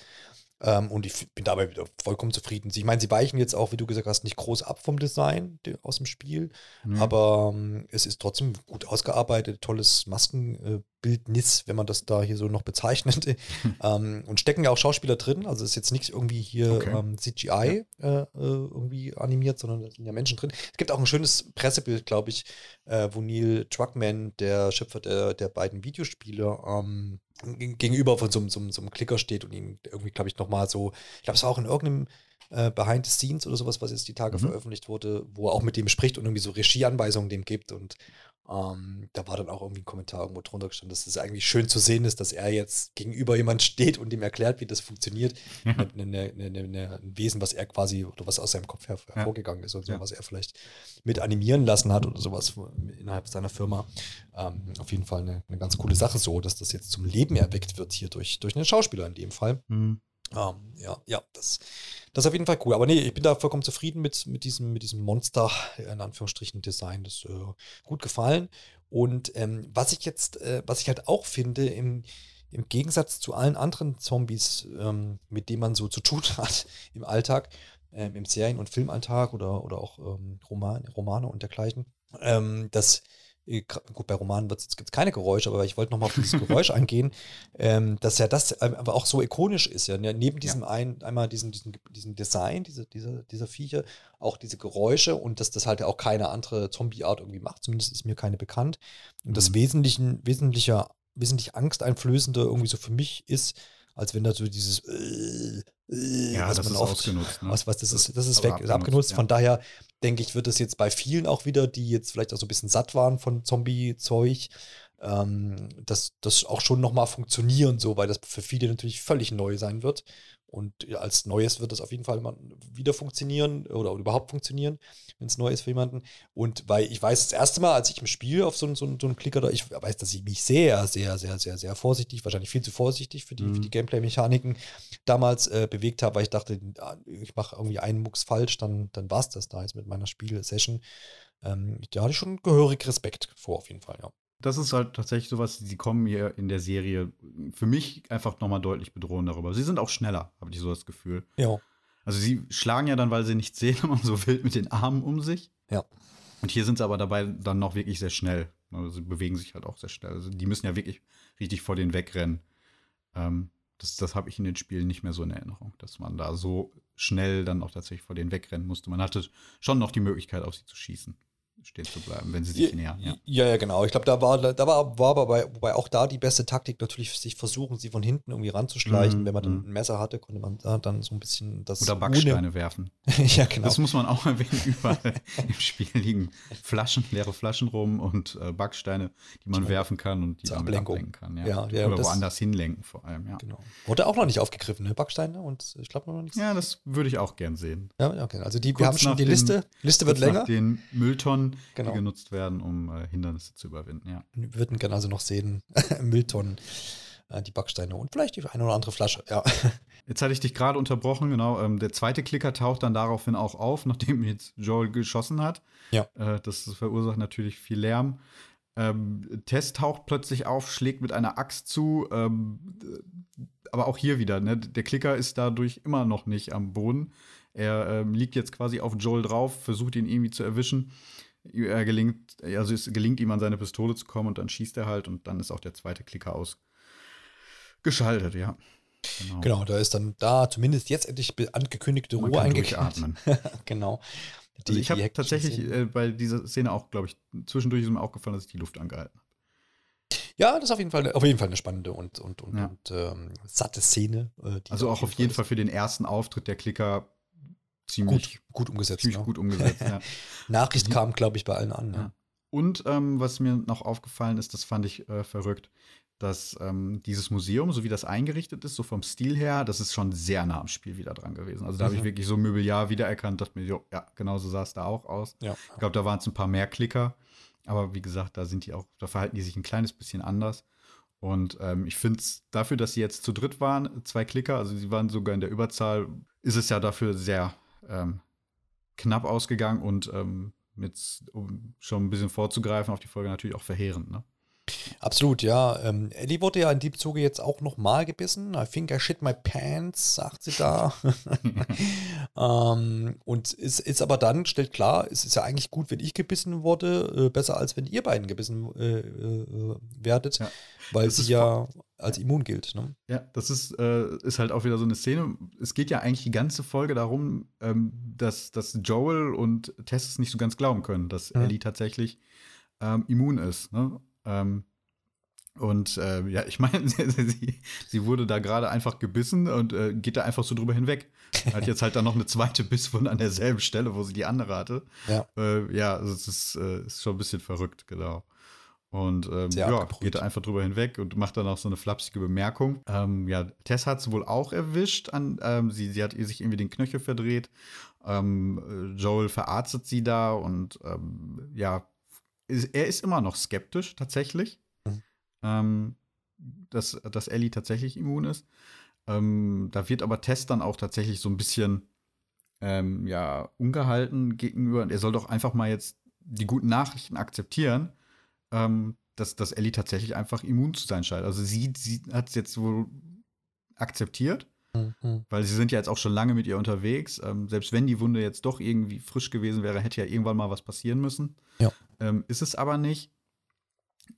Speaker 1: Ähm, und ich bin dabei wieder vollkommen zufrieden. Ich meine, sie weichen jetzt auch, wie du gesagt hast, nicht groß ab vom Design de- aus dem Spiel.
Speaker 2: Nee.
Speaker 1: Aber ähm, es ist trotzdem gut ausgearbeitet, tolles Maskenbildnis, wenn man das da hier so noch bezeichnet. ähm, und stecken ja auch Schauspieler drin. Also ist jetzt nichts irgendwie hier
Speaker 2: Okay.
Speaker 1: ähm, CGI äh, äh, irgendwie animiert, sondern da sind ja Menschen drin. Es gibt auch ein schönes Pressebild, glaube ich, äh, wo Neil Truckman, der Schöpfer der, der beiden Videospiele, ähm, gegenüber von so, einem- so, einem- so einem Klicker steht und ihn irgendwie, glaube ich, nochmal so, ich glaube, es war auch in irgendeinem äh, Behind the Scenes oder sowas, was jetzt die Tage
Speaker 2: Mhm.
Speaker 1: veröffentlicht wurde, wo er auch mit dem spricht und irgendwie so Regieanweisungen dem gibt. Und ähm, da war dann auch irgendwie ein Kommentar irgendwo drunter gestanden, dass es eigentlich schön zu sehen ist, dass er jetzt gegenüber jemand steht und ihm erklärt, wie das funktioniert. Eine, eine, eine, ein Wesen, was er quasi oder was aus seinem Kopf her, hervorgegangen ist und so,
Speaker 2: Ja.
Speaker 1: was er vielleicht mit animieren lassen hat oder sowas innerhalb seiner Firma. Ähm, auf jeden Fall eine, eine ganz coole Sache so, dass das jetzt zum Leben erweckt wird hier durch, durch einen Schauspieler in dem Fall.
Speaker 2: Hm.
Speaker 1: Ähm, ja, ja, das, das ist auf jeden Fall cool. Aber nee, ich bin da vollkommen zufrieden mit, mit, diesem, mit diesem Monster, in Anführungsstrichen, Design. Das ist äh, gut gefallen. Und ähm, was ich jetzt, äh, was ich halt auch finde, im, im Gegensatz zu allen anderen Zombies, ähm, mit denen man so zu tun hat im Alltag, ähm, im Serien- und Filmalltag oder, oder auch ähm, Roman, Romane und dergleichen, ähm, dass Gut, bei Romanen gibt es keine Geräusche, aber ich wollte nochmal auf dieses Geräusch eingehen, ähm, dass ja das aber auch so ikonisch ist. Ja, ne? neben diesem ein, einmal diesen, diesen, diesen Design diese, dieser, dieser Viecher, auch diese Geräusche und dass das halt ja auch keine andere Zombie-Art irgendwie macht. Zumindest ist mir keine bekannt. Und das
Speaker 2: Mhm.
Speaker 1: Wesentlichen, wesentlicher, wesentlich angsteinflößender irgendwie so für mich ist, als wenn da so dieses äh, äh,
Speaker 2: Ja,
Speaker 1: was
Speaker 2: das
Speaker 1: man
Speaker 2: ist
Speaker 1: oft-
Speaker 2: ausgenutzt. Ne?
Speaker 1: was, was, das ist, das ist weg,
Speaker 2: abgenutzt,
Speaker 1: abgenutzt.
Speaker 2: ja.
Speaker 1: Von daher denke ich, wird es jetzt bei vielen auch wieder, die jetzt vielleicht auch so ein bisschen satt waren von Zombie-Zeug, ähm, dass das auch schon nochmal funktionieren, so, weil das für viele natürlich völlig neu sein wird. Und als Neues wird das auf jeden Fall wieder funktionieren oder überhaupt funktionieren, wenn es neu ist für jemanden. Und weil ich weiß, das erste Mal, als ich im Spiel auf so, einen- so, einen- so einen Klicker da, ich weiß, dass ich mich sehr, sehr, sehr, sehr, sehr vorsichtig, wahrscheinlich viel zu vorsichtig für die,
Speaker 2: Mhm.
Speaker 1: die Gameplay-Mechaniken damals äh, bewegt habe, weil ich dachte, ah, ich mache irgendwie einen Mucks falsch, dann, dann war es das da jetzt mit meiner Spiel-Session. Ähm, da hatte ich schon gehörig Respekt vor, auf jeden Fall, ja.
Speaker 2: Das ist halt tatsächlich sowas, sie kommen hier in der Serie für mich einfach nochmal deutlich bedrohend darüber. Sie sind auch schneller, habe ich so das Gefühl.
Speaker 1: Ja.
Speaker 2: Also sie schlagen ja dann, weil sie nichts sehen, immer so wild mit den Armen um sich.
Speaker 1: Ja.
Speaker 2: Und hier sind sie aber dabei dann noch wirklich sehr schnell. Also sie bewegen sich halt auch sehr schnell. Also die müssen ja wirklich richtig vor denen wegrennen. Ähm, das das habe ich in den Spielen nicht mehr so in Erinnerung, dass man da so schnell dann auch tatsächlich vor denen wegrennen musste. Man hatte schon noch die Möglichkeit, auf sie zu schießen, stehen zu bleiben, wenn sie sich nähern. Ja.
Speaker 1: Ja, ja, genau. Ich glaube, da war, da war, war aber bei, wobei auch da die beste Taktik natürlich sich versuchen, sie von hinten irgendwie ranzuschleichen.
Speaker 2: Mhm,
Speaker 1: Wenn man dann
Speaker 2: mhm.
Speaker 1: ein Messer hatte, konnte man da dann so ein bisschen das.
Speaker 2: Oder Backsteine werfen.
Speaker 1: Ohne, ja, genau.
Speaker 2: Das muss man auch erwähnen. Überall im Spiel liegen Flaschen, leere Flaschen rum und äh, Backsteine, die man
Speaker 1: Zur-
Speaker 2: werfen kann und die
Speaker 1: zur
Speaker 2: damit
Speaker 1: Ablenkung.
Speaker 2: ablenken kann. Ja.
Speaker 1: Ja, ja,
Speaker 2: Oder woanders hinlenken vor allem, ja.
Speaker 1: genau. Wurde auch noch nicht aufgegriffen, ne? Backsteine und ich glaube noch nichts.
Speaker 2: Ja, das würde ich auch gern sehen.
Speaker 1: Ja, okay. Also die, wir haben schon die
Speaker 2: den-
Speaker 1: Liste. Liste wird
Speaker 2: nach
Speaker 1: länger.
Speaker 2: den Mülltonnen,
Speaker 1: Genau.
Speaker 2: die genutzt werden, um äh, Hindernisse zu überwinden, ja.
Speaker 1: Wir würden gerne also noch sehen, Mülltonnen. Äh, die Backsteine und vielleicht die eine oder andere Flasche, ja.
Speaker 2: Jetzt hatte ich dich gerade unterbrochen, genau. Ähm, der zweite Klicker taucht dann daraufhin auch auf, nachdem jetzt Joel geschossen hat.
Speaker 1: Ja.
Speaker 2: Äh, das verursacht natürlich viel Lärm. Ähm, Tess taucht plötzlich auf, schlägt mit einer Axt zu. Ähm, aber auch hier wieder, ne? der Klicker ist dadurch immer noch nicht am Boden. Er ähm, liegt jetzt quasi auf Joel drauf, versucht ihn irgendwie zu erwischen. Er gelingt, also es gelingt ihm an seine Pistole zu kommen und dann schießt er halt und dann ist auch der zweite Klicker ausgeschaltet, ja.
Speaker 1: Genau. genau, da ist dann da zumindest jetzt endlich angekündigte Man Ruhe eingekehrt. genau.
Speaker 2: Die, also ich habe tatsächlich äh, bei dieser Szene auch, glaube ich, zwischendurch ist mir auch gefallen, dass ich die Luft angehalten habe.
Speaker 1: Ja, das ist auf jeden Fall, auf jeden Fall eine spannende und, und, und, ja. und ähm, satte Szene.
Speaker 2: Äh, also auch auf jeden Fall für den ersten Auftritt der Klicker ziemlich
Speaker 1: gut, gut umgesetzt.
Speaker 2: Ziemlich ja. gut umgesetzt, ja.
Speaker 1: Nachricht mhm. kam, glaube ich, bei allen an.
Speaker 2: Ja. Und ähm, was mir noch aufgefallen ist, das fand ich äh, verrückt, dass ähm, dieses Museum, so wie das eingerichtet ist, so vom Stil her, das ist schon sehr nah am Spiel wieder dran gewesen. Also da mhm. habe ich wirklich so Möbeljahr wiedererkannt, dachte mir, jo, ja, genau so sah es da auch aus.
Speaker 1: Ja.
Speaker 2: Ich glaube, da waren es ein paar mehr Klicker. Aber wie gesagt, da sind die auch, da verhalten die sich ein kleines bisschen anders. Und ähm, ich finde es dafür, dass sie jetzt zu dritt waren, zwei Klicker, also sie waren sogar in der Überzahl, ist es ja dafür sehr ähm, knapp ausgegangen und ähm, mit, um schon ein bisschen vorzugreifen auf die Folge natürlich auch verheerend. Ne?
Speaker 1: Absolut, ja. Ähm, Ellie wurde ja in dem Zuge jetzt auch nochmal gebissen. I think I shit my pants, sagt sie da. ähm, und ist, ist aber dann, stellt klar, es ist ja eigentlich gut, wenn ich gebissen wurde, äh, besser als wenn ihr beiden gebissen äh, äh, werdet, ja. weil das sie ja als immun gilt. Ne?
Speaker 2: Ja, das ist, äh, ist halt auch wieder so eine Szene. Es geht ja eigentlich die ganze Folge darum, ähm, dass, dass Joel und Tess es nicht so ganz glauben können, dass mhm. Ellie tatsächlich ähm, immun ist. Ne? Ähm, und äh, ja, ich meine, sie, sie, wurde da gerade einfach gebissen und äh, geht da einfach so drüber hinweg. Hat jetzt halt dann noch eine zweite Bisswunde an derselben Stelle, wo sie die andere hatte.
Speaker 1: Ja,
Speaker 2: äh, ja also es ist, äh, ist, schon ein bisschen verrückt, genau. Und ähm, ja, geht da einfach drüber hinweg und macht dann auch so eine flapsige Bemerkung. Ähm, ja, Tess hat es wohl auch erwischt. An, ähm, sie, sie hat sich irgendwie den Knöchel verdreht. Ähm, Joel verarztet sie da und ähm, ja, er ist immer noch skeptisch tatsächlich, mhm. ähm, dass, dass Ellie tatsächlich immun ist. Da wird aber Tess dann auch tatsächlich so ein bisschen ja, ungehalten gegenüber. Er soll doch einfach mal jetzt die guten Nachrichten akzeptieren, ähm, dass, dass Ellie tatsächlich einfach immun zu sein scheint. Also sie, sie hat es jetzt wohl akzeptiert Mhm. Weil sie sind ja jetzt auch schon lange mit ihr unterwegs. Ähm, selbst wenn die Wunde jetzt doch irgendwie frisch gewesen wäre, hätte ja irgendwann mal was passieren müssen.
Speaker 1: Ja.
Speaker 2: Ähm, ist es aber nicht.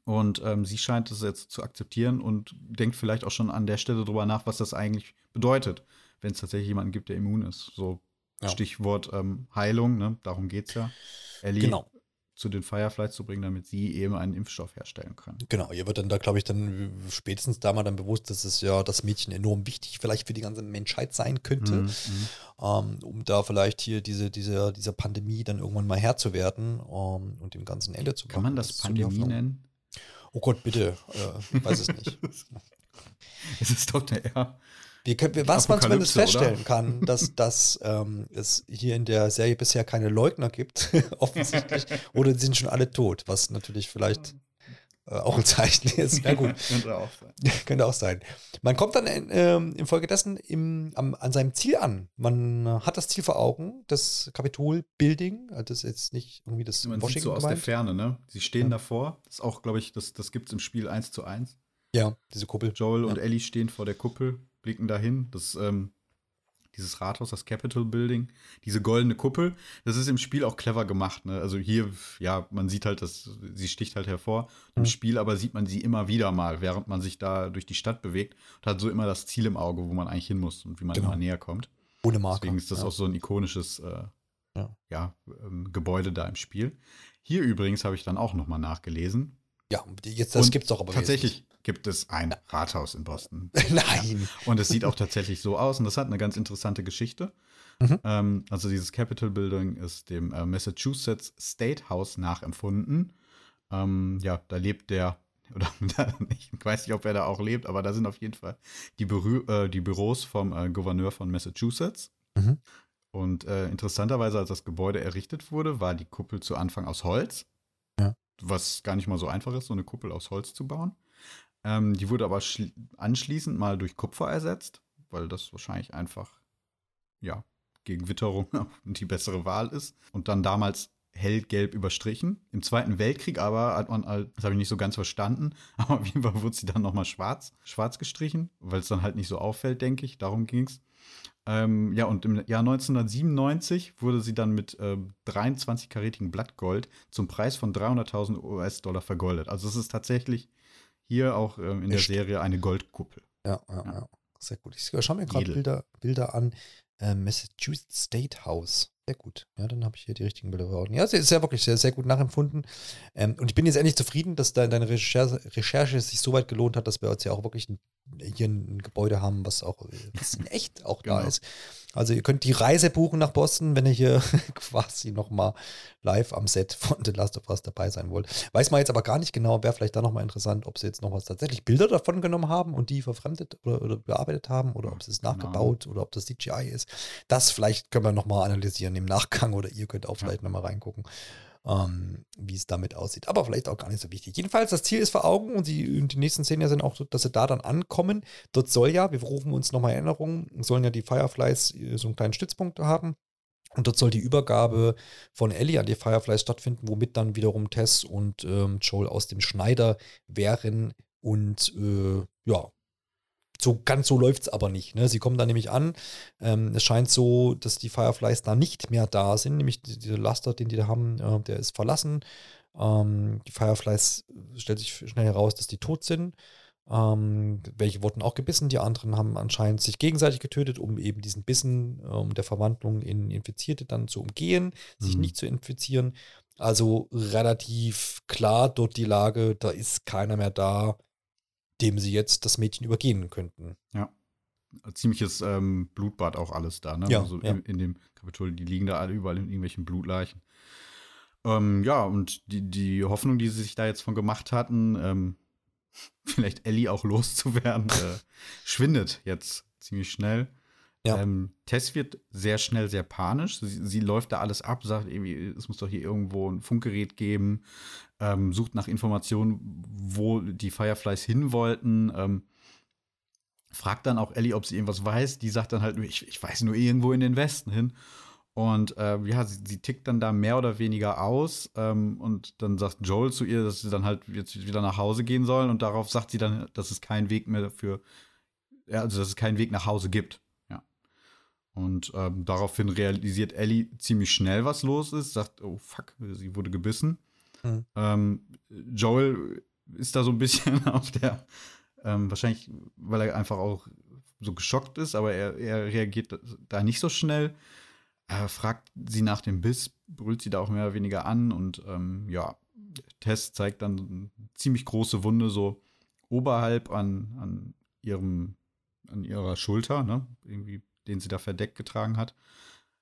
Speaker 2: Und ähm, sie scheint es jetzt zu akzeptieren und denkt vielleicht auch schon an der Stelle drüber nach, was das eigentlich bedeutet, wenn es tatsächlich jemanden gibt, der immun ist. So ja. Stichwort ähm, Heilung, ne? darum geht es ja. Ellie genau zu den Fireflies zu bringen, damit sie eben einen Impfstoff herstellen können.
Speaker 1: Genau, ihr wird dann da, glaube ich, dann spätestens da mal dann bewusst, dass es ja das Mädchen enorm wichtig vielleicht für die ganze Menschheit sein könnte, mhm. ähm, um da vielleicht hier diese, diese, dieser Pandemie dann irgendwann mal Herr zu werden ähm, und dem ganzen Ende zu
Speaker 2: machen. Kann man das, das Pandemie nennen?
Speaker 1: Oh Gott, bitte, äh, weiß es nicht.
Speaker 2: es ist doch der
Speaker 1: wir können, was man zumindest feststellen oder? kann, dass, dass ähm, es hier in der Serie bisher keine Leugner gibt, offensichtlich, oder die sind schon alle tot, was natürlich vielleicht äh, auch ein Zeichen ist. Na gut. Könnte auch sein. Könnte auch sein. Man kommt dann ähm, infolgedessen im, am, an seinem Ziel an. Man hat das Ziel vor Augen, das Kapitol-Building. Also das ist jetzt nicht irgendwie das
Speaker 2: Man Washington sieht so aus gemeint. der Ferne, ne? Sie stehen ja. davor. Das ist auch, glaube ich, das, das gibt es im Spiel 1 zu 1.
Speaker 1: Ja, diese Kuppel.
Speaker 2: Joel ja. und Ellie stehen vor der Kuppel blicken dahin. Das, ähm, dieses Rathaus, das Capitol Building, diese goldene Kuppel, das ist im Spiel auch clever gemacht. Ne? Also hier, ja, man sieht halt, dass sie sticht halt hervor. Im mhm. Spiel aber sieht man sie immer wieder mal, während man sich da durch die Stadt bewegt und hat so immer das Ziel im Auge, wo man eigentlich hin muss und wie man genau. immer näher kommt.
Speaker 1: Ohne Marker.
Speaker 2: Deswegen ist das ja. auch so ein ikonisches äh, ja. ja ähm, Gebäude da im Spiel. Hier übrigens habe ich dann auch noch mal nachgelesen.
Speaker 1: Ja, jetzt das gibt es doch aber
Speaker 2: tatsächlich gibt es ein Rathaus in Boston.
Speaker 1: Nein.
Speaker 2: Ja. Und es sieht auch tatsächlich so aus und das hat eine ganz interessante Geschichte. Mhm. Ähm, also dieses Capitol Building ist dem äh, Massachusetts State House nachempfunden. Ähm, ja, da lebt der, oder ich weiß nicht, ob er da auch lebt, aber da sind auf jeden Fall die, Bürü äh, die Büros vom äh, Gouverneur von Massachusetts. Mhm. Und äh, interessanterweise, als das Gebäude errichtet wurde, war die Kuppel zu Anfang aus Holz.
Speaker 1: Ja.
Speaker 2: Was gar nicht mal so einfach ist, so eine Kuppel aus Holz zu bauen. Ähm, die wurde aber anschließend mal durch Kupfer ersetzt, weil das wahrscheinlich einfach, ja, gegen Witterung die bessere Wahl ist. Und dann damals hellgelb überstrichen. Im Zweiten Weltkrieg aber hat man, das habe ich nicht so ganz verstanden, aber auf jeden Fall wurde sie dann nochmal schwarz, schwarz gestrichen, weil es dann halt nicht so auffällt, denke ich. Darum ging es. Ähm, ja, und im Jahr 1997 wurde sie dann mit äh, 23-karätigem Blattgold zum Preis von 300.000 US-Dollar vergoldet. Also es ist tatsächlich hier auch ähm, in Echt? der Serie eine Goldkuppel.
Speaker 1: Ja, ja, ja. Sehr gut. Ich schaue mir gerade Bilder, Bilder an. Äh, Massachusetts State House. Sehr gut. Ja, dann habe ich hier die richtigen Bilder Augen. Ja, ist ja wirklich sehr, sehr gut nachempfunden. Ähm, und ich bin jetzt endlich zufrieden, dass da deine Recherche, Recherche sich so weit gelohnt hat, dass wir uns ja auch wirklich ein, hier ein Gebäude haben, was auch was in echt auch da genau. ist. Also ihr könnt die Reise buchen nach Boston, wenn ihr hier quasi nochmal live am Set von The Last of Us dabei sein wollt. Weiß man jetzt aber gar nicht genau, wäre vielleicht da nochmal interessant, ob sie jetzt nochmal tatsächlich Bilder davon genommen haben und die verfremdet oder, oder bearbeitet haben oder ob sie es genau. nachgebaut oder ob das CGI ist. Das vielleicht können wir nochmal analysieren im Nachgang oder ihr könnt auch vielleicht ja. nochmal reingucken ähm, wie es damit aussieht. Aber vielleicht auch gar nicht so wichtig. Jedenfalls, das Ziel ist vor Augen und die, die nächsten Szenen sind auch, dass sie da dann ankommen. Dort soll ja, wir rufen uns nochmal Erinnerungen, sollen ja die Fireflies äh, so einen kleinen Stützpunkt haben. Und dort soll die Übergabe von Ellie an die Fireflies stattfinden, womit dann wiederum Tess und ähm, Joel aus dem Schneider wären und äh, ja, so ganz so läuft es aber nicht. Ne? Sie kommen da nämlich an. Ähm, es scheint so, dass die Fireflies da nicht mehr da sind. Nämlich dieser Laster, den die da haben, äh, der ist verlassen. Ähm, die Fireflies stellt sich schnell heraus, dass die tot sind. Ähm, welche wurden auch gebissen, die anderen haben anscheinend sich gegenseitig getötet, um eben diesen Bissen, um ähm, der Verwandlung in Infizierte dann zu umgehen, mhm. sich nicht zu infizieren. Also relativ klar dort die Lage, da ist keiner mehr da, dem sie jetzt das Mädchen übergehen könnten.
Speaker 2: Ja. Ziemliches ähm, Blutbad auch alles da, ne?
Speaker 1: Ja,
Speaker 2: also
Speaker 1: ja.
Speaker 2: In, in, dem Kapitol, die liegen da alle überall in irgendwelchen Blutleichen. Ähm, ja, und die, die Hoffnung, die sie sich da jetzt von gemacht hatten, ähm, vielleicht Ellie auch loszuwerden, äh, schwindet jetzt ziemlich schnell. Ja. Ähm, Tess wird sehr schnell sehr panisch. Sie, sie, läuft da alles ab, sagt irgendwie, es muss doch hier irgendwo ein Funkgerät geben, ähm, sucht nach Informationen, wo die Fireflies hin wollten. Ähm, fragt dann auch Ellie, ob sie irgendwas weiß. Die sagt dann halt, ich, ich weiß nur irgendwo in den Westen hin. Und äh, ja, sie, sie, tickt dann da mehr oder weniger aus. Ähm, und dann sagt Joel zu ihr, dass sie dann halt jetzt wieder nach Hause gehen sollen. Und darauf sagt sie dann, dass es keinen Weg mehr für, ja, also dass es keinen Weg nach Hause gibt. Und ähm, daraufhin realisiert Ellie ziemlich schnell, was los ist, sagt, oh fuck, sie wurde gebissen. Mhm. Ähm, Joel ist da so ein bisschen auf der, ähm, wahrscheinlich, weil er einfach auch so geschockt ist, aber er, er reagiert da nicht so schnell. Er fragt sie nach dem Biss, brüllt sie da auch mehr oder weniger an und ähm, ja, Tess zeigt dann eine ziemlich große Wunde so oberhalb an, an ihrem, an ihrer Schulter, ne? Irgendwie den sie da verdeckt getragen hat.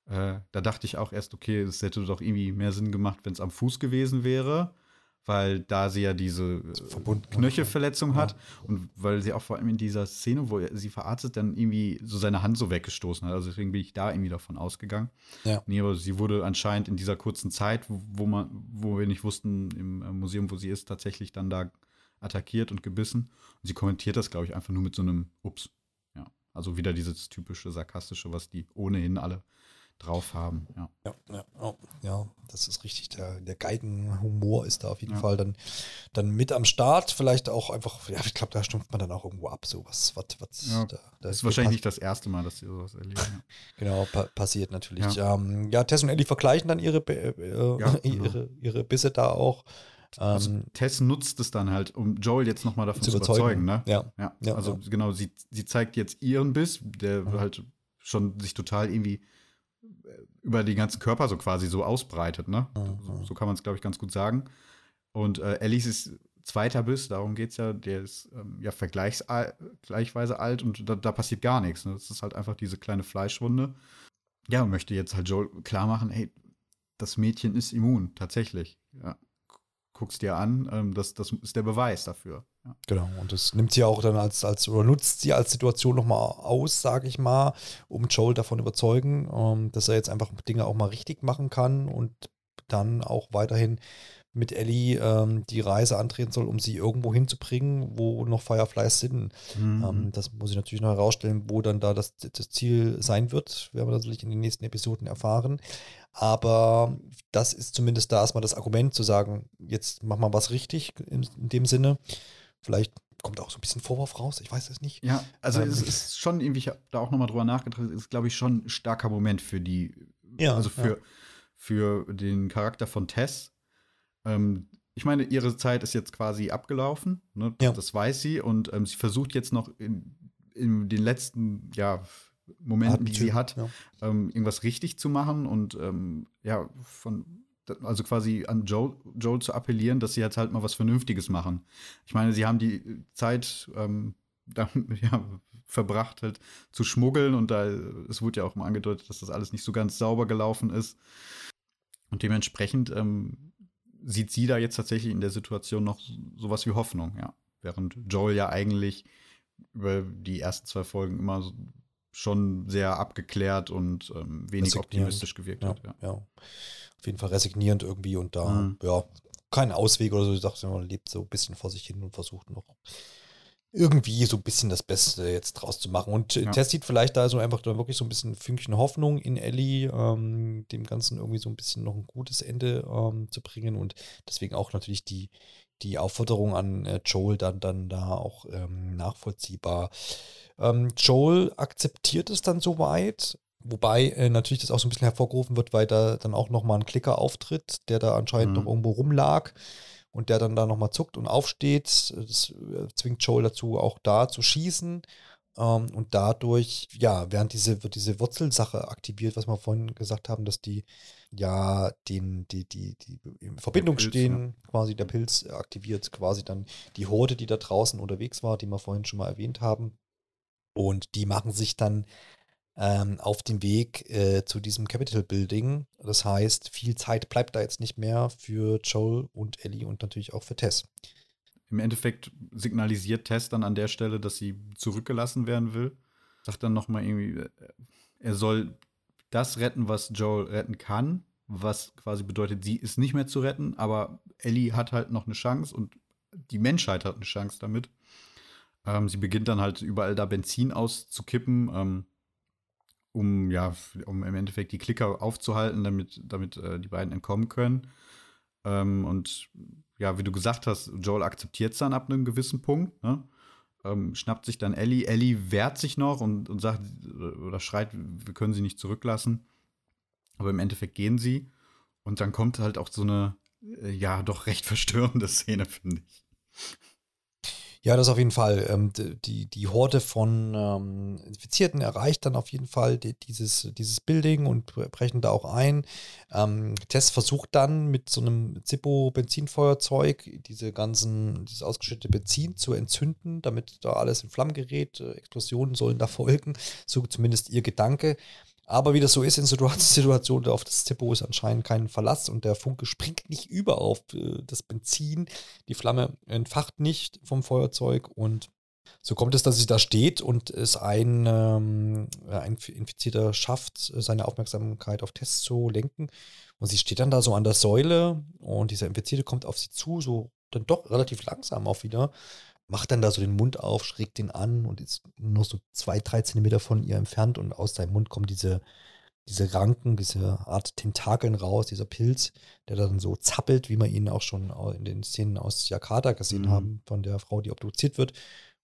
Speaker 2: Äh, da dachte ich auch erst, okay, es hätte doch irgendwie mehr Sinn gemacht, wenn es am Fuß gewesen wäre, weil da sie ja diese äh, Knöchelverletzung hat ja. und weil sie auch vor allem in dieser Szene, wo sie verarztet, dann irgendwie so seine Hand so weggestoßen hat. Also deswegen bin ich da irgendwie davon ausgegangen.
Speaker 1: Ja.
Speaker 2: Nee, aber sie wurde anscheinend in dieser kurzen Zeit, wo man, wo wir nicht wussten, im äh, Museum, wo sie ist, tatsächlich dann da attackiert und gebissen. Und sie kommentiert das, glaube ich, einfach nur mit so einem Ups. Also wieder dieses typische sarkastische, was die ohnehin alle drauf haben. Ja,
Speaker 1: ja, ja, oh, ja das ist richtig. Der, der Geigenhumor ist da auf jeden ja. Fall dann, dann mit am Start. Vielleicht auch einfach, ja, ich glaube, da stumpft man dann auch irgendwo ab. So was, was, was
Speaker 2: ja, da, das ist wahrscheinlich nicht das erste Mal, dass sie sowas erleben.
Speaker 1: Genau, pa passiert natürlich. Ja. Ähm, ja, Tess und Ellie vergleichen dann ihre, äh, genau. ihre, ihre Bisse da auch.
Speaker 2: Also ähm, Tess nutzt es dann halt, um Joel jetzt nochmal davon zu überzeugen. ne?
Speaker 1: Ja.
Speaker 2: ja. ja also ja. genau, sie, sie zeigt jetzt ihren Biss, der mhm. halt schon sich total irgendwie äh, über den ganzen Körper so quasi so ausbreitet. Ne? Mhm. So, so, kann man es, glaube ich, ganz gut sagen. Und äh, Alice ist zweiter Biss, darum geht es ja, der ist ähm, ja vergleichsweise alt und da, da passiert gar nichts. Ne? Das ist halt einfach diese kleine Fleischwunde. Ja, und möchte jetzt halt Joel klar machen, hey, das Mädchen ist immun, tatsächlich. Ja guckst dir an, ähm, das, das ist der Beweis dafür. Ja.
Speaker 1: Genau, und das nimmt sie auch dann als, als oder nutzt sie als Situation nochmal aus, sage ich mal, um Joel davon überzeugen, ähm, dass er jetzt einfach Dinge auch mal richtig machen kann und dann auch weiterhin mit Ellie ähm, die Reise antreten soll, um sie irgendwo hinzubringen, wo noch Fireflies sind. Mhm. Ähm, das muss ich natürlich noch herausstellen, wo dann da das, das Ziel sein wird. Werden wir natürlich in den nächsten Episoden erfahren. Aber das ist zumindest da erstmal das Argument zu sagen, jetzt mach mal was richtig in, in dem Sinne. Vielleicht kommt auch so ein bisschen Vorwurf raus, ich weiß es nicht.
Speaker 2: Ja, also ähm, es ist schon irgendwie, ich habe da auch nochmal drüber nachgedacht, ist, glaube ich, schon ein starker Moment für die, ja, also für, ja. für den Charakter von Tess. Ähm, ich meine, ihre Zeit ist jetzt quasi abgelaufen, ne? ja. das weiß sie, und ähm, sie versucht jetzt noch in, in den letzten, ja, Momenten, die sie hat, ja. ähm, irgendwas richtig zu machen und ähm, ja, von also quasi an Joel, Joel zu appellieren, dass sie jetzt halt mal was Vernünftiges machen. Ich meine, sie haben die Zeit ähm, da, ja, verbracht, halt zu schmuggeln und da, es wurde ja auch mal angedeutet, dass das alles nicht so ganz sauber gelaufen ist. Und dementsprechend ähm, sieht sie da jetzt tatsächlich in der Situation noch sowas wie Hoffnung, ja. Während Joel ja eigentlich über die ersten zwei Folgen immer schon sehr abgeklärt und ähm, wenig optimistisch gewirkt
Speaker 1: ja,
Speaker 2: hat. Ja.
Speaker 1: ja. auf jeden Fall resignierend irgendwie und da, mhm. ja, kein Ausweg oder so. Ich dachte, man lebt so ein bisschen vor sich hin und versucht noch irgendwie so ein bisschen das Beste jetzt draus zu machen. Und äh, ja. Tess sieht vielleicht da so einfach da wirklich so ein bisschen Fünkchen Hoffnung in Ellie, ähm, dem Ganzen irgendwie so ein bisschen noch ein gutes Ende ähm, zu bringen und deswegen auch natürlich die, die Aufforderung an äh, Joel dann, dann da auch ähm, nachvollziehbar. Ähm, Joel akzeptiert es dann soweit, wobei äh, natürlich das auch so ein bisschen hervorgerufen wird, weil da dann auch nochmal ein Klicker auftritt, der da anscheinend mhm. noch irgendwo rumlag und der dann da nochmal zuckt und aufsteht. Das äh, zwingt Joel dazu, auch da zu schießen. Ähm, und dadurch, ja, während diese, wird diese Wurzelsache aktiviert, was wir vorhin gesagt haben, dass die ja den, die, die, die in Verbindung Pilz, stehen, ja. quasi der Pilz aktiviert quasi dann die Horde, die da draußen unterwegs war, die wir vorhin schon mal erwähnt haben. Und die machen sich dann ähm, auf den Weg äh, zu diesem Capital Building. Das heißt, viel Zeit bleibt da jetzt nicht mehr für Joel und Ellie und natürlich auch für Tess.
Speaker 2: Im Endeffekt signalisiert Tess dann an der Stelle, dass sie zurückgelassen werden will. Sagt dann nochmal irgendwie, äh, er soll das retten, was Joel retten kann, was quasi bedeutet, sie ist nicht mehr zu retten, aber Ellie hat halt noch eine Chance und die Menschheit hat eine Chance damit. Ähm, sie beginnt dann halt überall da Benzin auszukippen, ähm, um ja, um im Endeffekt die Klicker aufzuhalten, damit, damit äh, die beiden entkommen können. Ähm, und ja, wie du gesagt hast, Joel akzeptiert es dann ab einem gewissen Punkt, ne? ähm, schnappt sich dann Ellie. Ellie wehrt sich noch und, und sagt oder schreit, wir können sie nicht zurücklassen. Aber im Endeffekt gehen sie. Und dann kommt halt auch so eine, äh, ja, doch recht verstörende Szene, finde ich.
Speaker 1: Ja, das auf jeden Fall. Ähm, die, die Horde von ähm, Infizierten erreicht dann auf jeden Fall die, dieses, dieses Building und brechen da auch ein. Ähm, Tess versucht dann mit so einem Zippo-Benzinfeuerzeug diese ganzen, dieses ausgeschüttete Benzin zu entzünden, damit da alles in Flammen gerät. Äh, Explosionen sollen da folgen. So zumindest ihr Gedanke. Aber wie das so ist in Situationen, auf das Zippo ist anscheinend kein Verlass und der Funke springt nicht über auf äh, das Benzin. Die Flamme entfacht nicht vom Feuerzeug und so kommt es, dass sie da steht und es ein, ähm, ein Infizierter schafft, seine Aufmerksamkeit auf Tests zu lenken. Und sie steht dann da so an der Säule und dieser Infizierte kommt auf sie zu, so dann doch relativ langsam auch wieder macht dann da so den Mund auf, schrägt den an und ist nur so zwei, drei Zentimeter von ihr entfernt und aus seinem Mund kommen diese, diese Ranken, diese Art Tentakeln raus, dieser Pilz, der dann so zappelt, wie wir ihn auch schon in den Szenen aus Jakarta gesehen mhm. haben, von der Frau, die obduziert wird.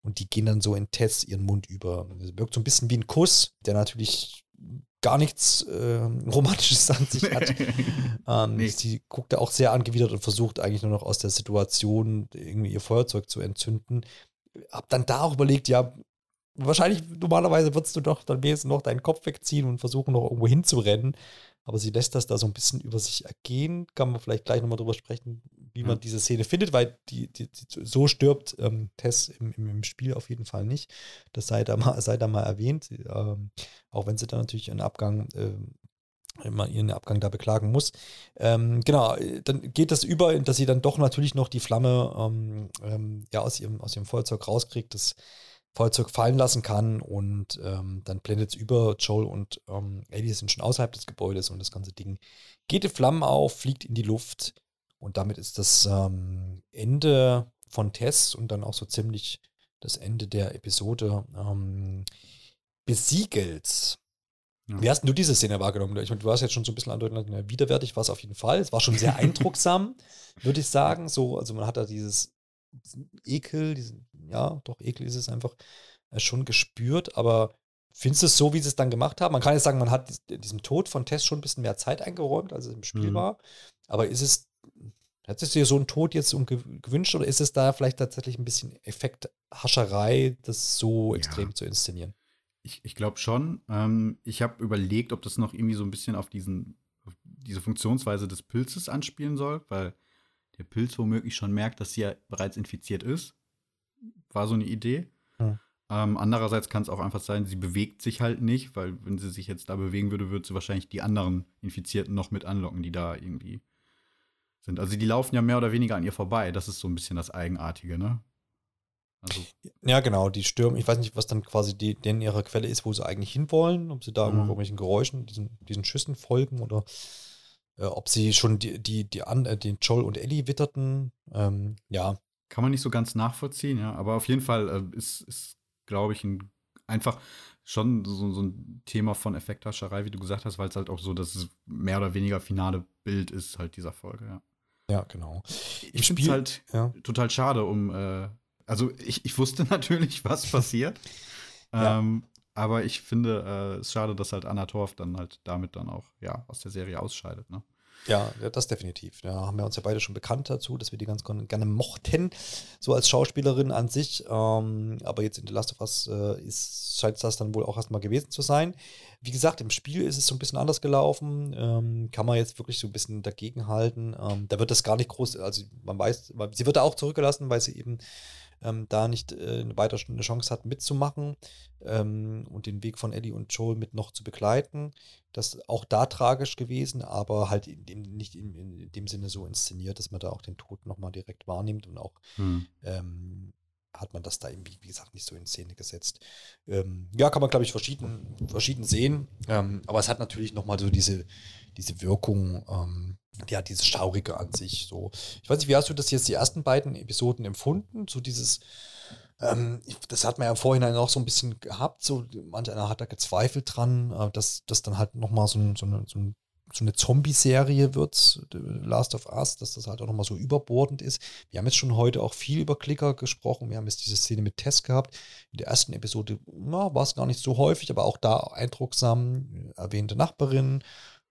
Speaker 1: Und die gehen dann so in Tess ihren Mund über. Das wirkt so ein bisschen wie ein Kuss, der natürlich gar nichts äh, Romantisches an sich hat. ähm, nee. Sie guckt da auch sehr angewidert und versucht eigentlich nur noch aus der Situation irgendwie ihr Feuerzeug zu entzünden. Hab dann da auch überlegt, ja, wahrscheinlich normalerweise würdest du doch dann wenigstens noch deinen Kopf wegziehen und versuchen noch irgendwo hinzurennen. Aber sie lässt das da so ein bisschen über sich ergehen. Kann man vielleicht gleich nochmal drüber sprechen, wie man diese Szene findet, weil die, die, die so stirbt ähm, Tess im, im, Spiel auf jeden Fall nicht. Das sei da mal, sei da mal erwähnt. Ähm, auch wenn sie dann natürlich einen Abgang ähm, immer ihren Abgang da beklagen muss. Ähm, genau, dann geht das über, dass sie dann doch natürlich noch die Flamme ähm, ähm, ja, aus, ihrem, aus ihrem Feuerzeug rauskriegt. Das Feuerzeug fallen lassen kann und ähm, dann blendet es über. Joel und ähm, Eddie sind schon außerhalb des Gebäudes und das ganze Ding geht in Flammen auf, fliegt in die Luft Und damit ist das ähm, Ende von Tess und dann auch so ziemlich das Ende der Episode ähm, besiegelt. Ja. Wie hast du diese Szene wahrgenommen? Ich meine, du hast jetzt schon so ein bisschen andeutet, widerwärtig war es auf jeden Fall. Es war schon sehr eindrucksam, würde ich sagen. So, also man hat da dieses Ekel, diesen, ja, doch, Ekel ist es einfach äh, schon gespürt, aber findest du es so, wie sie es dann gemacht haben? Man kann jetzt sagen, man hat diesem Tod von Tess schon ein bisschen mehr Zeit eingeräumt, als es im Spiel mhm. war. Aber ist es, hättest du dir so einen Tod jetzt gewünscht oder ist es da vielleicht tatsächlich ein bisschen Effekthascherei, das so ja. extrem zu inszenieren?
Speaker 2: Ich, ich glaube schon. Ähm, ich habe überlegt, ob das noch irgendwie so ein bisschen auf diesen, auf diese Funktionsweise des Pilzes anspielen soll, weil der Pilz womöglich schon merkt, dass sie ja bereits infiziert ist. War so eine Idee. Hm. Ähm, andererseits kann es auch einfach sein, sie bewegt sich halt nicht, weil wenn sie sich jetzt da bewegen würde, würde sie wahrscheinlich die anderen Infizierten noch mit anlocken, die da irgendwie sind. Also die laufen ja mehr oder weniger an ihr vorbei. Das ist so ein bisschen das Eigenartige, ne?
Speaker 1: Also ja, genau, die stürmen. Ich weiß nicht, was dann quasi die, denn ihre Quelle ist, wo sie eigentlich hinwollen, ob sie da mhm. irgendwelchen Geräuschen, diesen, diesen Schüssen folgen oder äh, ob sie schon die, die, die an, äh, den Joel und Ellie witterten. Ähm, ja.
Speaker 2: Kann man nicht so ganz nachvollziehen, ja. Aber auf jeden Fall äh, ist, ist glaube ich, ein, einfach schon so, so ein Thema von Effekthascherei, wie du gesagt hast, weil es halt auch so das mehr oder weniger finale Bild ist halt dieser Folge, ja.
Speaker 1: Ja, genau.
Speaker 2: Ich finde es halt ja. total schade, um äh, also ich, ich wusste natürlich, was passiert. ja. ähm, aber ich finde äh, es schade, dass halt Anna Torf dann halt damit dann auch ja aus der Serie ausscheidet. Ne?
Speaker 1: Ja, das definitiv. Da haben wir uns ja beide schon bekannt dazu, dass wir die ganz gerne mochten, so als Schauspielerin an sich. Ähm, aber jetzt in The Last of Us äh, ist, scheint das dann wohl auch erstmal gewesen zu sein. Wie gesagt, im Spiel ist es so ein bisschen anders gelaufen. Ähm, kann man jetzt wirklich so ein bisschen dagegen halten. Ähm, da wird das gar nicht groß, also man weiß, sie wird da auch zurückgelassen, weil sie eben ähm, da nicht äh, weiter eine Chance hat mitzumachen ähm, und den Weg von Ellie und Joel mit noch zu begleiten. Das ist auch da tragisch gewesen, aber halt in dem, nicht in, in, dem Sinne so inszeniert, dass man da auch den Tod nochmal direkt wahrnimmt und auch hm. ähm, hat man das da irgendwie, wie gesagt, nicht so in Szene gesetzt. Ähm, ja, kann man, glaube ich, verschieden, verschieden sehen. Ähm, aber es hat natürlich nochmal so diese, diese Wirkung, ähm, ja, dieses Schaurige an sich. So. Ich weiß nicht, wie hast du das jetzt die ersten beiden Episoden empfunden? So dieses, ähm, das hat man ja im Vorhinein auch so ein bisschen gehabt. So, manch einer hat da gezweifelt dran, äh, dass das dann halt nochmal so, so, eine, so, so eine Zombie-Serie wird, Last of Us, dass das halt auch nochmal so überbordend ist. Wir haben jetzt schon heute auch viel über Klicker gesprochen. Wir haben jetzt diese Szene mit Tess gehabt. In der ersten Episode war es gar nicht so häufig, aber auch da eindrucksam erwähnte Nachbarin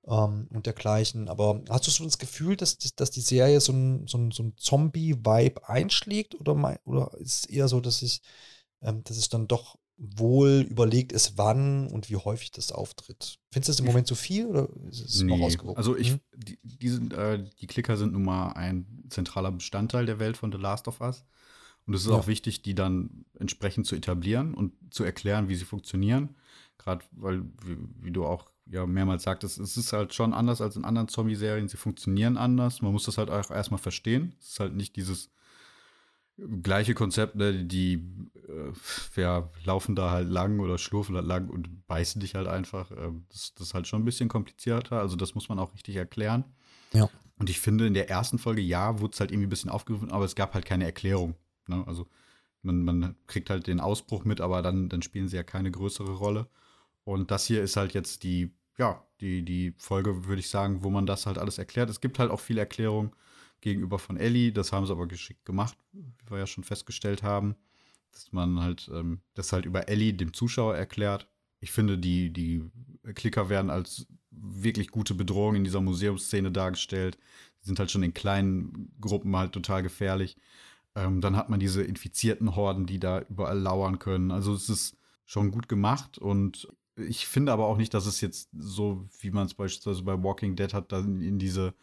Speaker 1: ähm, und dergleichen. Aber hast du so das Gefühl, dass, dass die Serie so ein, so ein, so ein Zombie-Vibe einschlägt oder, oder ist es eher so, dass, ich, ähm, dass es dann doch wohl überlegt ist, wann und wie häufig das auftritt. Findest du das im Moment zu viel oder ist es
Speaker 2: nee. noch ausgewogen? Also ich, hm? die, die, sind, äh, die Klicker sind nun mal ein zentraler Bestandteil der Welt von The Last of Us. Und es ist ja. auch wichtig, die dann entsprechend zu etablieren und zu erklären, wie sie funktionieren. Gerade weil, wie, wie, du auch ja mehrmals sagtest, es ist halt schon anders als in anderen Zombie-Serien. Sie funktionieren anders. Man muss das halt auch erstmal verstehen. Es ist halt nicht dieses gleiche Konzept, ne? die äh, ja, laufen da halt lang oder schlurfen halt lang und beißen dich halt einfach. Ähm, das, das, ist halt schon ein bisschen komplizierter. Also das muss man auch richtig erklären.
Speaker 1: Ja.
Speaker 2: Und ich finde, in der ersten Folge, ja, wurde es halt irgendwie ein bisschen aufgerufen, aber es gab halt keine Erklärung. Ne? Also man, man kriegt halt den Ausbruch mit, aber dann, dann spielen sie ja keine größere Rolle. Und das hier ist halt jetzt die, ja, die, die Folge, würde ich sagen, wo man das halt alles erklärt. Es gibt halt auch viele Erklärungen gegenüber von Ellie. Das haben sie aber geschickt gemacht, wie wir ja schon festgestellt haben. Dass man halt ähm, das halt über Ellie dem Zuschauer erklärt. Ich finde, die, die Klicker werden als wirklich gute Bedrohung in dieser Museumsszene dargestellt. Die sind halt schon in kleinen Gruppen halt total gefährlich. Ähm, dann hat man diese infizierten Horden, die da überall lauern können. Also es ist schon gut gemacht und ich finde aber auch nicht, dass es jetzt so, wie man es beispielsweise bei Walking Dead hat, dann in diese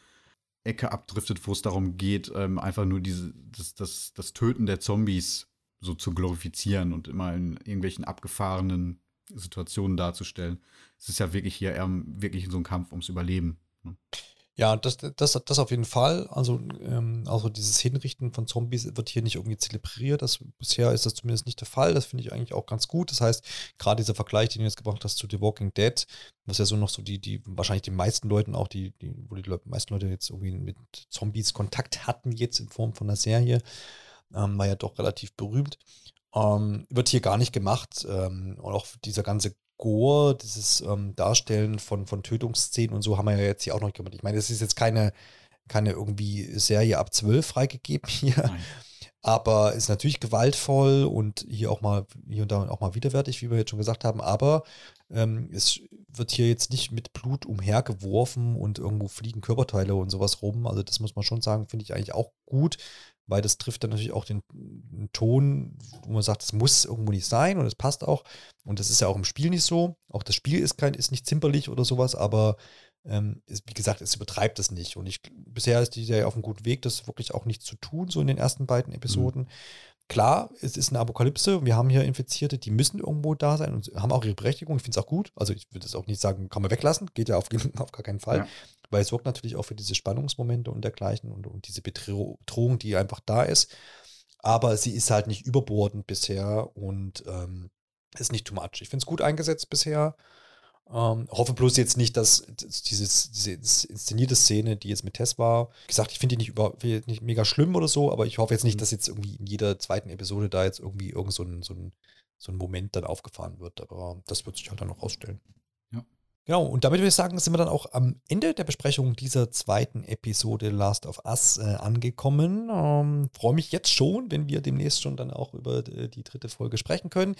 Speaker 2: Ecke abdriftet, wo es darum geht, ähm, einfach nur diese, das, das, das Töten der Zombies so zu glorifizieren und immer in irgendwelchen abgefahrenen Situationen darzustellen. Es ist ja wirklich hier eher wirklich so ein Kampf ums Überleben. Ne?
Speaker 1: Ja, das, das, das auf jeden Fall. Also, ähm, also dieses Hinrichten von Zombies wird hier nicht irgendwie zelebriert. Das, bisher ist das zumindest nicht der Fall. Das finde ich eigentlich auch ganz gut. Das heißt, gerade dieser Vergleich, den du jetzt gebracht hast zu The Walking Dead, was ja so noch so die, die, wahrscheinlich die meisten Leuten auch, die, die, wo die meisten Leute jetzt irgendwie mit Zombies Kontakt hatten, jetzt in Form von einer Serie, ähm, war ja doch relativ berühmt. Ähm, wird hier gar nicht gemacht. Ähm, und auch dieser ganze Gore, dieses ähm, Darstellen von, von Tötungsszenen und so haben wir ja jetzt hier auch noch gemacht. Ich meine, es ist jetzt keine, keine irgendwie Serie ab 12 freigegeben hier. Nein. Aber ist natürlich gewaltvoll und hier auch mal, hier und da auch mal widerwärtig, wie wir jetzt schon gesagt haben. Aber ähm, es wird hier jetzt nicht mit Blut umhergeworfen und irgendwo fliegen Körperteile und sowas rum. Also das muss man schon sagen, finde ich eigentlich auch gut weil das trifft dann natürlich auch den, den, Ton, wo man sagt, es muss irgendwo nicht sein und es passt auch. Und das ist ja auch im Spiel nicht so. Auch das Spiel ist kein, ist nicht zimperlich oder sowas, aber ähm, ist, wie gesagt, es übertreibt es nicht. Und ich, bisher ist die ja auf einem guten Weg, das wirklich auch nicht zu tun, so in den ersten beiden Episoden. Mhm. Klar, es ist eine Apokalypse. Wir haben hier Infizierte, die müssen irgendwo da sein und haben auch ihre Berechtigung. Ich finde es auch gut. Also ich würde es auch nicht sagen, kann man weglassen. Geht ja auf, auf gar keinen Fall. Ja weil es sorgt natürlich auch für diese Spannungsmomente und dergleichen und, und diese Bedrohung, die einfach da ist. Aber sie ist halt nicht überbordend bisher und ähm, ist nicht too much. Ich finde es gut eingesetzt bisher. Ähm, hoffe bloß jetzt nicht, dass dieses, diese inszenierte Szene, die jetzt mit Tess war, gesagt, ich finde die nicht, über, nicht mega schlimm oder so, aber ich hoffe jetzt nicht, mhm. dass jetzt irgendwie in jeder zweiten Episode da jetzt irgendwie irgend so ein, so ein, so ein Moment dann aufgefahren wird. Aber das wird sich halt dann noch rausstellen. Genau, und damit würde ich sagen, sind wir dann auch am Ende der Besprechung dieser zweiten Episode Last of Us äh, angekommen. Ähm, Freue mich jetzt schon, wenn wir demnächst schon dann auch über die, die dritte Folge sprechen können,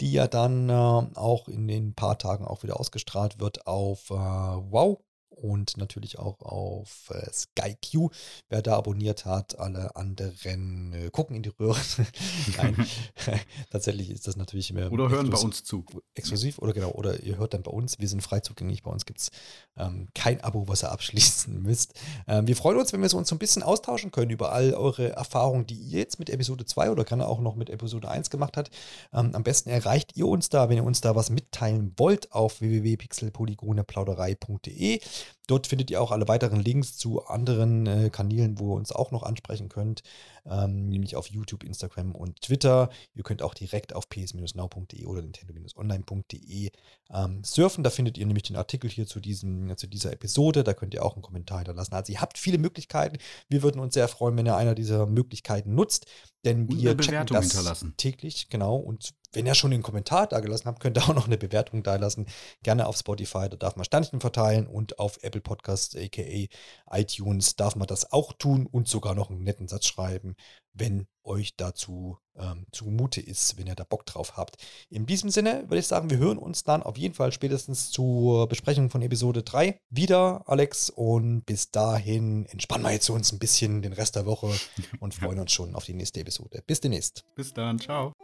Speaker 1: die ja dann äh, auch in den paar Tagen auch wieder ausgestrahlt wird auf äh, Wow und natürlich auch auf äh, SkyQ. Wer da abonniert hat, alle anderen äh, gucken in die Röhre. Nein, tatsächlich ist das natürlich
Speaker 2: mehr. Oder hören bei uns zu.
Speaker 1: Exklusiv oder genau, oder ihr hört dann bei uns. Wir sind frei zugänglich. Bei uns gibt es ähm, kein Abo, was ihr abschließen müsst. Ähm, wir freuen uns, wenn wir so uns so ein bisschen austauschen können über all eure Erfahrungen, die ihr jetzt mit Episode 2 oder gerne auch noch mit Episode 1 gemacht habt. Ähm, am besten erreicht ihr uns da, wenn ihr uns da was mitteilen wollt, auf www.pixelpolygoneplauderei.de. Dort findet ihr auch alle weiteren Links zu anderen äh, Kanälen, wo ihr uns auch noch ansprechen könnt, ähm, nämlich auf YouTube, Instagram und Twitter. Ihr könnt auch direkt auf ps-now.de oder nintendo-online.de ähm, surfen. Da findet ihr nämlich den Artikel hier zu, diesem, zu dieser Episode. Da könnt ihr auch einen Kommentar hinterlassen. Also ihr habt viele Möglichkeiten. Wir würden uns sehr freuen, wenn ihr einer dieser Möglichkeiten nutzt, denn
Speaker 2: und
Speaker 1: wir
Speaker 2: checken das
Speaker 1: täglich, genau. Und wenn ihr schon einen Kommentar da gelassen habt, könnt ihr auch noch eine Bewertung da lassen. Gerne auf Spotify, da darf man Sternchen verteilen und auf Apple Podcasts, aka iTunes, darf man das auch tun und sogar noch einen netten Satz schreiben, wenn euch dazu ähm, zumute ist, wenn ihr da Bock drauf habt. In diesem Sinne würde ich sagen, wir hören uns dann auf jeden Fall spätestens zur Besprechung von Episode 3 wieder, Alex. Und bis dahin entspannen wir jetzt uns ein bisschen den Rest der Woche und freuen uns schon auf die nächste Episode. Bis demnächst.
Speaker 2: Bis dann, ciao.